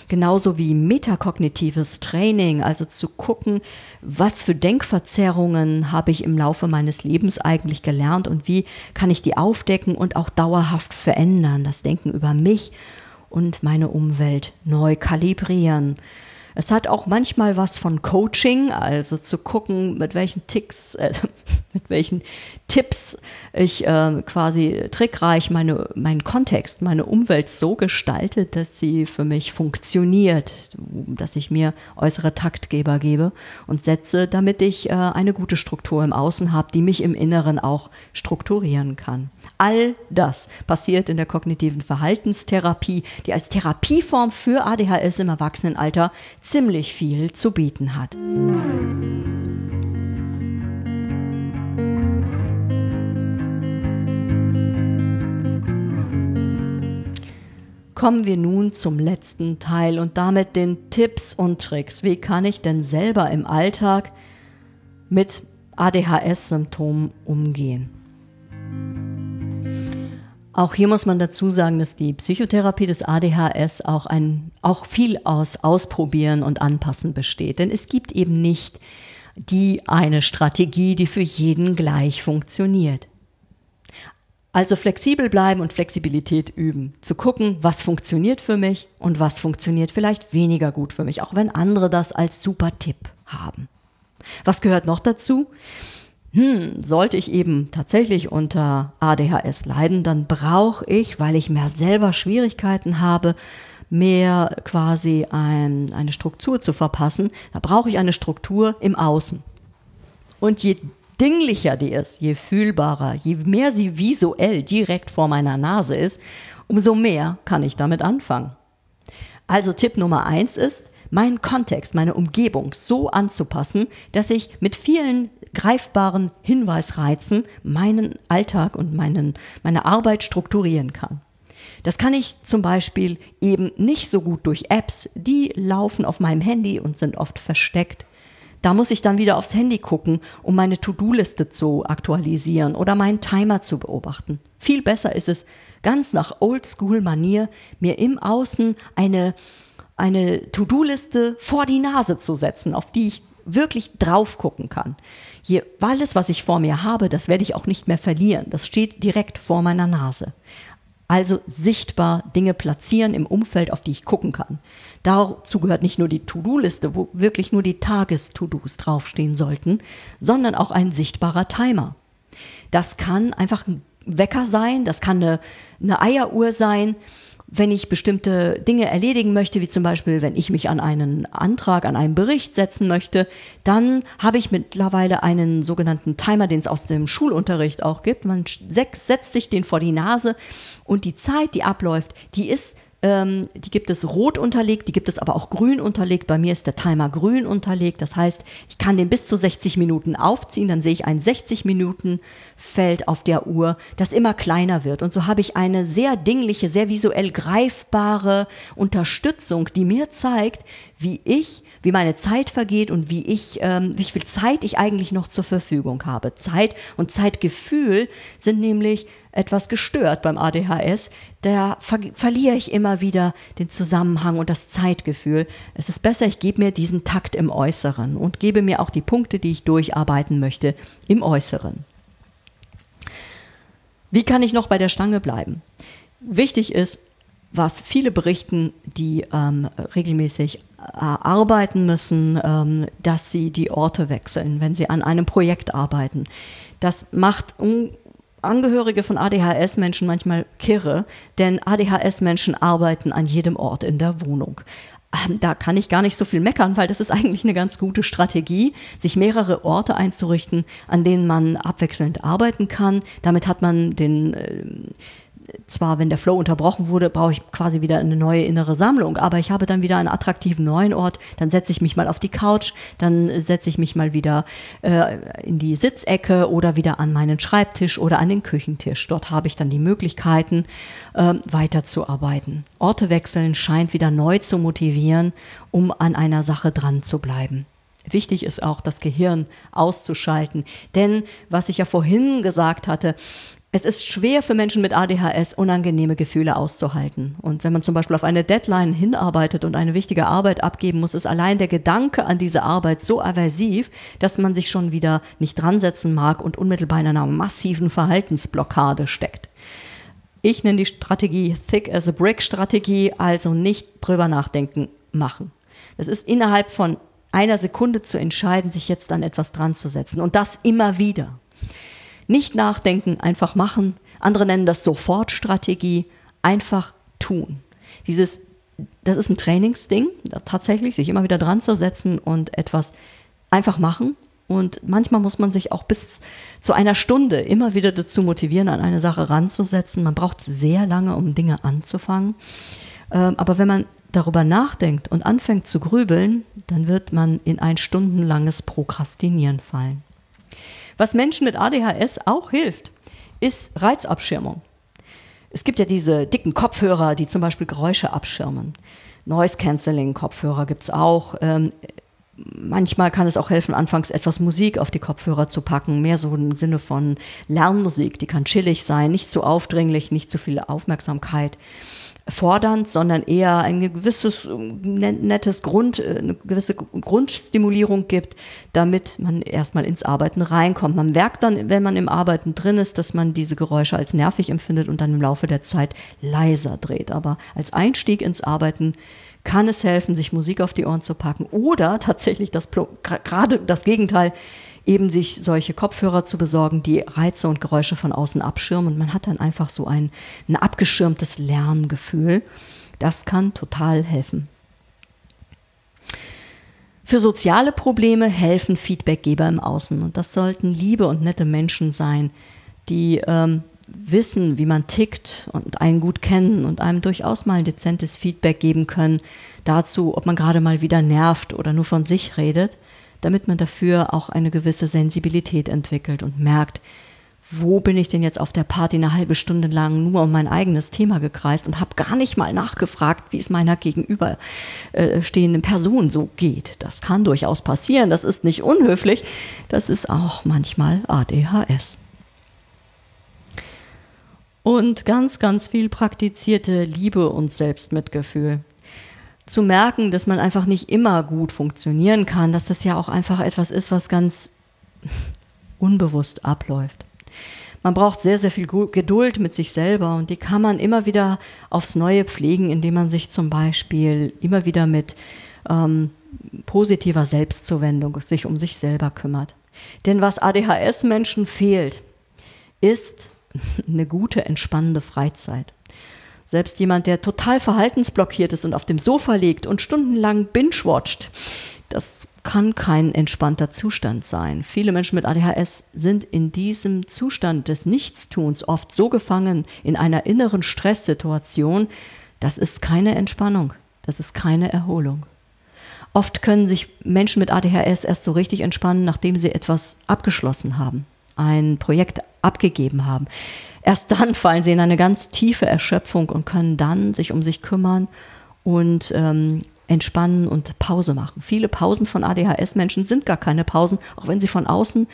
Genauso wie metakognitives Training, also zu gucken, was für Denkverzerrungen habe ich im Laufe meines Lebens eigentlich gelernt und wie kann ich die aufdecken und auch dauerhaft verändern, das Denken über mich und meine Umwelt neu kalibrieren. Es hat auch manchmal was von Coaching, also zu gucken, mit welchen Ticks, äh, mit welchen Tipps ich äh, quasi trickreich meine, meinen Kontext, meine Umwelt so gestalte, dass sie für mich funktioniert, dass ich mir äußere Taktgeber gebe und setze, damit ich äh, eine gute Struktur im Außen habe, die mich im Inneren auch strukturieren kann. All das passiert in der kognitiven Verhaltenstherapie, die als Therapieform für ADHS im Erwachsenenalter ziemlich viel zu bieten hat. Kommen wir nun zum letzten Teil und damit den Tipps und Tricks. Wie kann ich denn selber im Alltag mit ADHS-Symptomen umgehen? Auch hier muss man dazu sagen, dass die Psychotherapie des ADHS auch ein, auch viel aus Ausprobieren und Anpassen besteht. Denn es gibt eben nicht die eine Strategie, die für jeden gleich funktioniert. Also flexibel bleiben und Flexibilität üben. Zu gucken, was funktioniert für mich und was funktioniert vielleicht weniger gut für mich, auch wenn andere das als super Tipp haben. Was gehört noch dazu? Hm, sollte ich eben tatsächlich unter ADHS leiden, dann brauche ich, weil ich mehr selber Schwierigkeiten habe, mehr quasi ein, eine Struktur zu verpassen, da brauche ich eine Struktur im Außen. Und je dinglicher die ist, je fühlbarer, je mehr sie visuell direkt vor meiner Nase ist, umso mehr kann ich damit anfangen. Also Tipp Nummer eins ist, meinen Kontext, meine Umgebung so anzupassen, dass ich mit vielen greifbaren Hinweisreizen meinen Alltag und meinen, meine Arbeit strukturieren kann. Das kann ich zum Beispiel eben nicht so gut durch Apps, die laufen auf meinem Handy und sind oft versteckt. Da muss ich dann wieder aufs Handy gucken, um meine To-Do-Liste zu aktualisieren oder meinen Timer zu beobachten. Viel besser ist es, ganz nach Oldschool-Manier mir im Außen eine, eine To-Do-Liste vor die Nase zu setzen, auf die ich wirklich drauf gucken kann. Hier, alles, was ich vor mir habe, das werde ich auch nicht mehr verlieren. Das steht direkt vor meiner Nase. Also sichtbar Dinge platzieren im Umfeld, auf die ich gucken kann. Dazu gehört nicht nur die To-Do-Liste, wo wirklich nur die Tages-To-Dos draufstehen sollten, sondern auch ein sichtbarer Timer. Das kann einfach ein Wecker sein, das kann eine, eine Eieruhr sein, wenn ich bestimmte Dinge erledigen möchte, wie zum Beispiel, wenn ich mich an einen Antrag, an einen Bericht setzen möchte, dann habe ich mittlerweile einen sogenannten Timer, den es aus dem Schulunterricht auch gibt. Man setzt sich den vor die Nase und die Zeit, die abläuft, die ist ähm, die gibt es rot unterlegt, die gibt es aber auch grün unterlegt. Bei mir ist der Timer grün unterlegt. Das heißt, ich kann den bis zu 60 Minuten aufziehen. Dann sehe ich ein 60 Minuten Feld auf der Uhr, das immer kleiner wird. Und so habe ich eine sehr dingliche, sehr visuell greifbare Unterstützung, die mir zeigt, wie ich, wie meine Zeit vergeht und wie ich, ähm, wie viel Zeit ich eigentlich noch zur Verfügung habe. Zeit und Zeitgefühl sind nämlich etwas gestört beim ADHS, da ver verliere ich immer wieder den Zusammenhang und das Zeitgefühl. Es ist besser, ich gebe mir diesen Takt im Äußeren und gebe mir auch die Punkte, die ich durcharbeiten möchte, im Äußeren. Wie kann ich noch bei der Stange bleiben? Wichtig ist, was viele berichten, die ähm, regelmäßig äh, arbeiten müssen, ähm, dass sie die Orte wechseln, wenn sie an einem Projekt arbeiten. Das macht Angehörige von ADHS-Menschen manchmal kirre, denn ADHS-Menschen arbeiten an jedem Ort in der Wohnung. Ähm, da kann ich gar nicht so viel meckern, weil das ist eigentlich eine ganz gute Strategie, sich mehrere Orte einzurichten, an denen man abwechselnd arbeiten kann. Damit hat man den, äh, zwar, wenn der Flow unterbrochen wurde, brauche ich quasi wieder eine neue innere Sammlung, aber ich habe dann wieder einen attraktiven neuen Ort, dann setze ich mich mal auf die Couch, dann setze ich mich mal wieder äh, in die Sitzecke oder wieder an meinen Schreibtisch oder an den Küchentisch. Dort habe ich dann die Möglichkeiten, äh, weiterzuarbeiten. Orte wechseln scheint wieder neu zu motivieren, um an einer Sache dran zu bleiben. Wichtig ist auch, das Gehirn auszuschalten. Denn, was ich ja vorhin gesagt hatte, es ist schwer für Menschen mit ADHS, unangenehme Gefühle auszuhalten. Und wenn man zum Beispiel auf eine Deadline hinarbeitet und eine wichtige Arbeit abgeben muss, ist allein der Gedanke an diese Arbeit so aversiv, dass man sich schon wieder nicht dran setzen mag und unmittelbar in einer massiven Verhaltensblockade steckt. Ich nenne die Strategie Thick as a Brick Strategie, also nicht drüber nachdenken, machen. Es ist innerhalb von einer Sekunde zu entscheiden, sich jetzt an etwas dran zu setzen und das immer wieder. Nicht nachdenken, einfach machen. Andere nennen das Sofortstrategie. Einfach tun. Dieses, das ist ein Trainingsding, tatsächlich, sich immer wieder dran zu setzen und etwas einfach machen. Und manchmal muss man sich auch bis zu einer Stunde immer wieder dazu motivieren, an eine Sache ranzusetzen. Man braucht sehr lange, um Dinge anzufangen. Ähm, aber wenn man darüber nachdenkt und anfängt zu grübeln, dann wird man in ein stundenlanges Prokrastinieren fallen. Was Menschen mit ADHS auch hilft, ist Reizabschirmung. Es gibt ja diese dicken Kopfhörer, die zum Beispiel Geräusche abschirmen. Noise-Canceling-Kopfhörer gibt es auch. Ähm, manchmal kann es auch helfen, anfangs etwas Musik auf die Kopfhörer zu packen. Mehr so im Sinne von Lernmusik. Die kann chillig sein, nicht zu aufdringlich, nicht zu viel Aufmerksamkeit fordernd, sondern eher ein gewisses nettes Grund, äh, eine gewisse Grundstimulierung gibt, damit man erstmal ins Arbeiten reinkommt. Man merkt dann, wenn man im Arbeiten drin ist, dass man diese Geräusche als nervig empfindet und dann im Laufe der Zeit leiser dreht. Aber als Einstieg ins Arbeiten kann es helfen, sich Musik auf die Ohren zu packen oder tatsächlich das gerade das Gegenteil eben sich solche Kopfhörer zu besorgen, die Reize und Geräusche von außen abschirmen. Und man hat dann einfach so ein, ein abgeschirmtes Lerngefühl. Das kann total helfen. Für soziale Probleme helfen Feedbackgeber im Außen. Und das sollten liebe und nette Menschen sein, die ähm, wissen, wie man tickt und einen gut kennen und einem durchaus mal ein dezentes Feedback geben können dazu, ob man gerade mal wieder nervt oder nur von sich redet damit man dafür auch eine gewisse Sensibilität entwickelt und merkt, wo bin ich denn jetzt auf der Party eine halbe Stunde lang nur um mein eigenes Thema gekreist und habe gar nicht mal nachgefragt, wie es meiner gegenüberstehenden äh, Person so geht. Das kann durchaus passieren, das ist nicht unhöflich, das ist auch manchmal ADHS. Und ganz, ganz viel praktizierte Liebe und Selbstmitgefühl zu merken, dass man einfach nicht immer gut funktionieren kann, dass das ja auch einfach etwas ist, was ganz unbewusst abläuft. Man braucht sehr, sehr viel Geduld mit sich selber und die kann man immer wieder aufs Neue pflegen, indem man sich zum Beispiel immer wieder mit ähm, positiver Selbstzuwendung sich um sich selber kümmert. Denn was ADHS-Menschen fehlt, ist eine gute, entspannende Freizeit. Selbst jemand, der total verhaltensblockiert ist und auf dem Sofa liegt und stundenlang binge-watcht, das kann kein entspannter Zustand sein. Viele Menschen mit ADHS sind in diesem Zustand des Nichtstuns oft so gefangen in einer inneren Stresssituation, das ist keine Entspannung, das ist keine Erholung. Oft können sich Menschen mit ADHS erst so richtig entspannen, nachdem sie etwas abgeschlossen haben, ein Projekt abgegeben haben. Erst dann fallen sie in eine ganz tiefe Erschöpfung und können dann sich um sich kümmern und ähm, entspannen und Pause machen. Viele Pausen von ADHS-Menschen sind gar keine Pausen, auch wenn sie von außen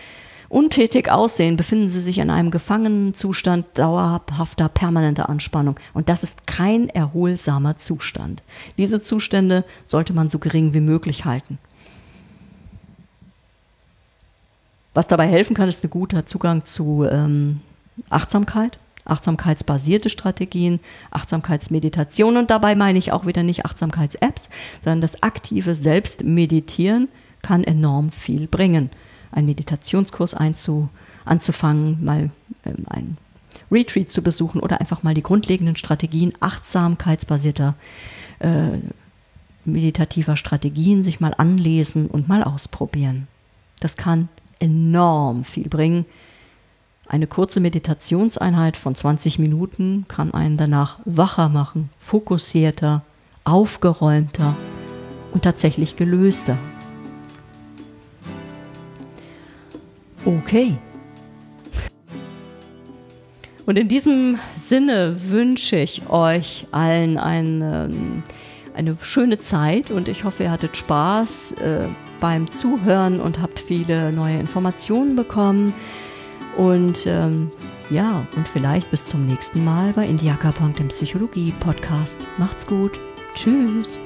untätig aussehen, befinden sie sich in einem gefangenen Zustand dauerhafter, permanenter Anspannung. Und das ist kein erholsamer Zustand. Diese Zustände sollte man so gering wie möglich halten. Was dabei helfen kann, ist ein guter Zugang zu ähm, Achtsamkeit, achtsamkeitsbasierte Strategien, Achtsamkeitsmeditation und dabei meine ich auch wieder nicht Achtsamkeits-Apps, sondern das aktive Selbstmeditieren kann enorm viel bringen. Einen Meditationskurs einzu, anzufangen, mal ähm, ein Retreat zu besuchen oder einfach mal die grundlegenden Strategien achtsamkeitsbasierter äh, meditativer Strategien sich mal anlesen und mal ausprobieren. Das kann enorm viel bringen. Eine kurze Meditationseinheit von 20 Minuten kann einen danach wacher machen, fokussierter, aufgeräumter und tatsächlich gelöster. Okay. Und in diesem Sinne wünsche ich euch allen eine, eine schöne Zeit und ich hoffe, ihr hattet Spaß. Beim Zuhören und habt viele neue Informationen bekommen. Und ähm, ja, und vielleicht bis zum nächsten Mal bei Indiaka dem Psychologie-Podcast. Macht's gut. Tschüss.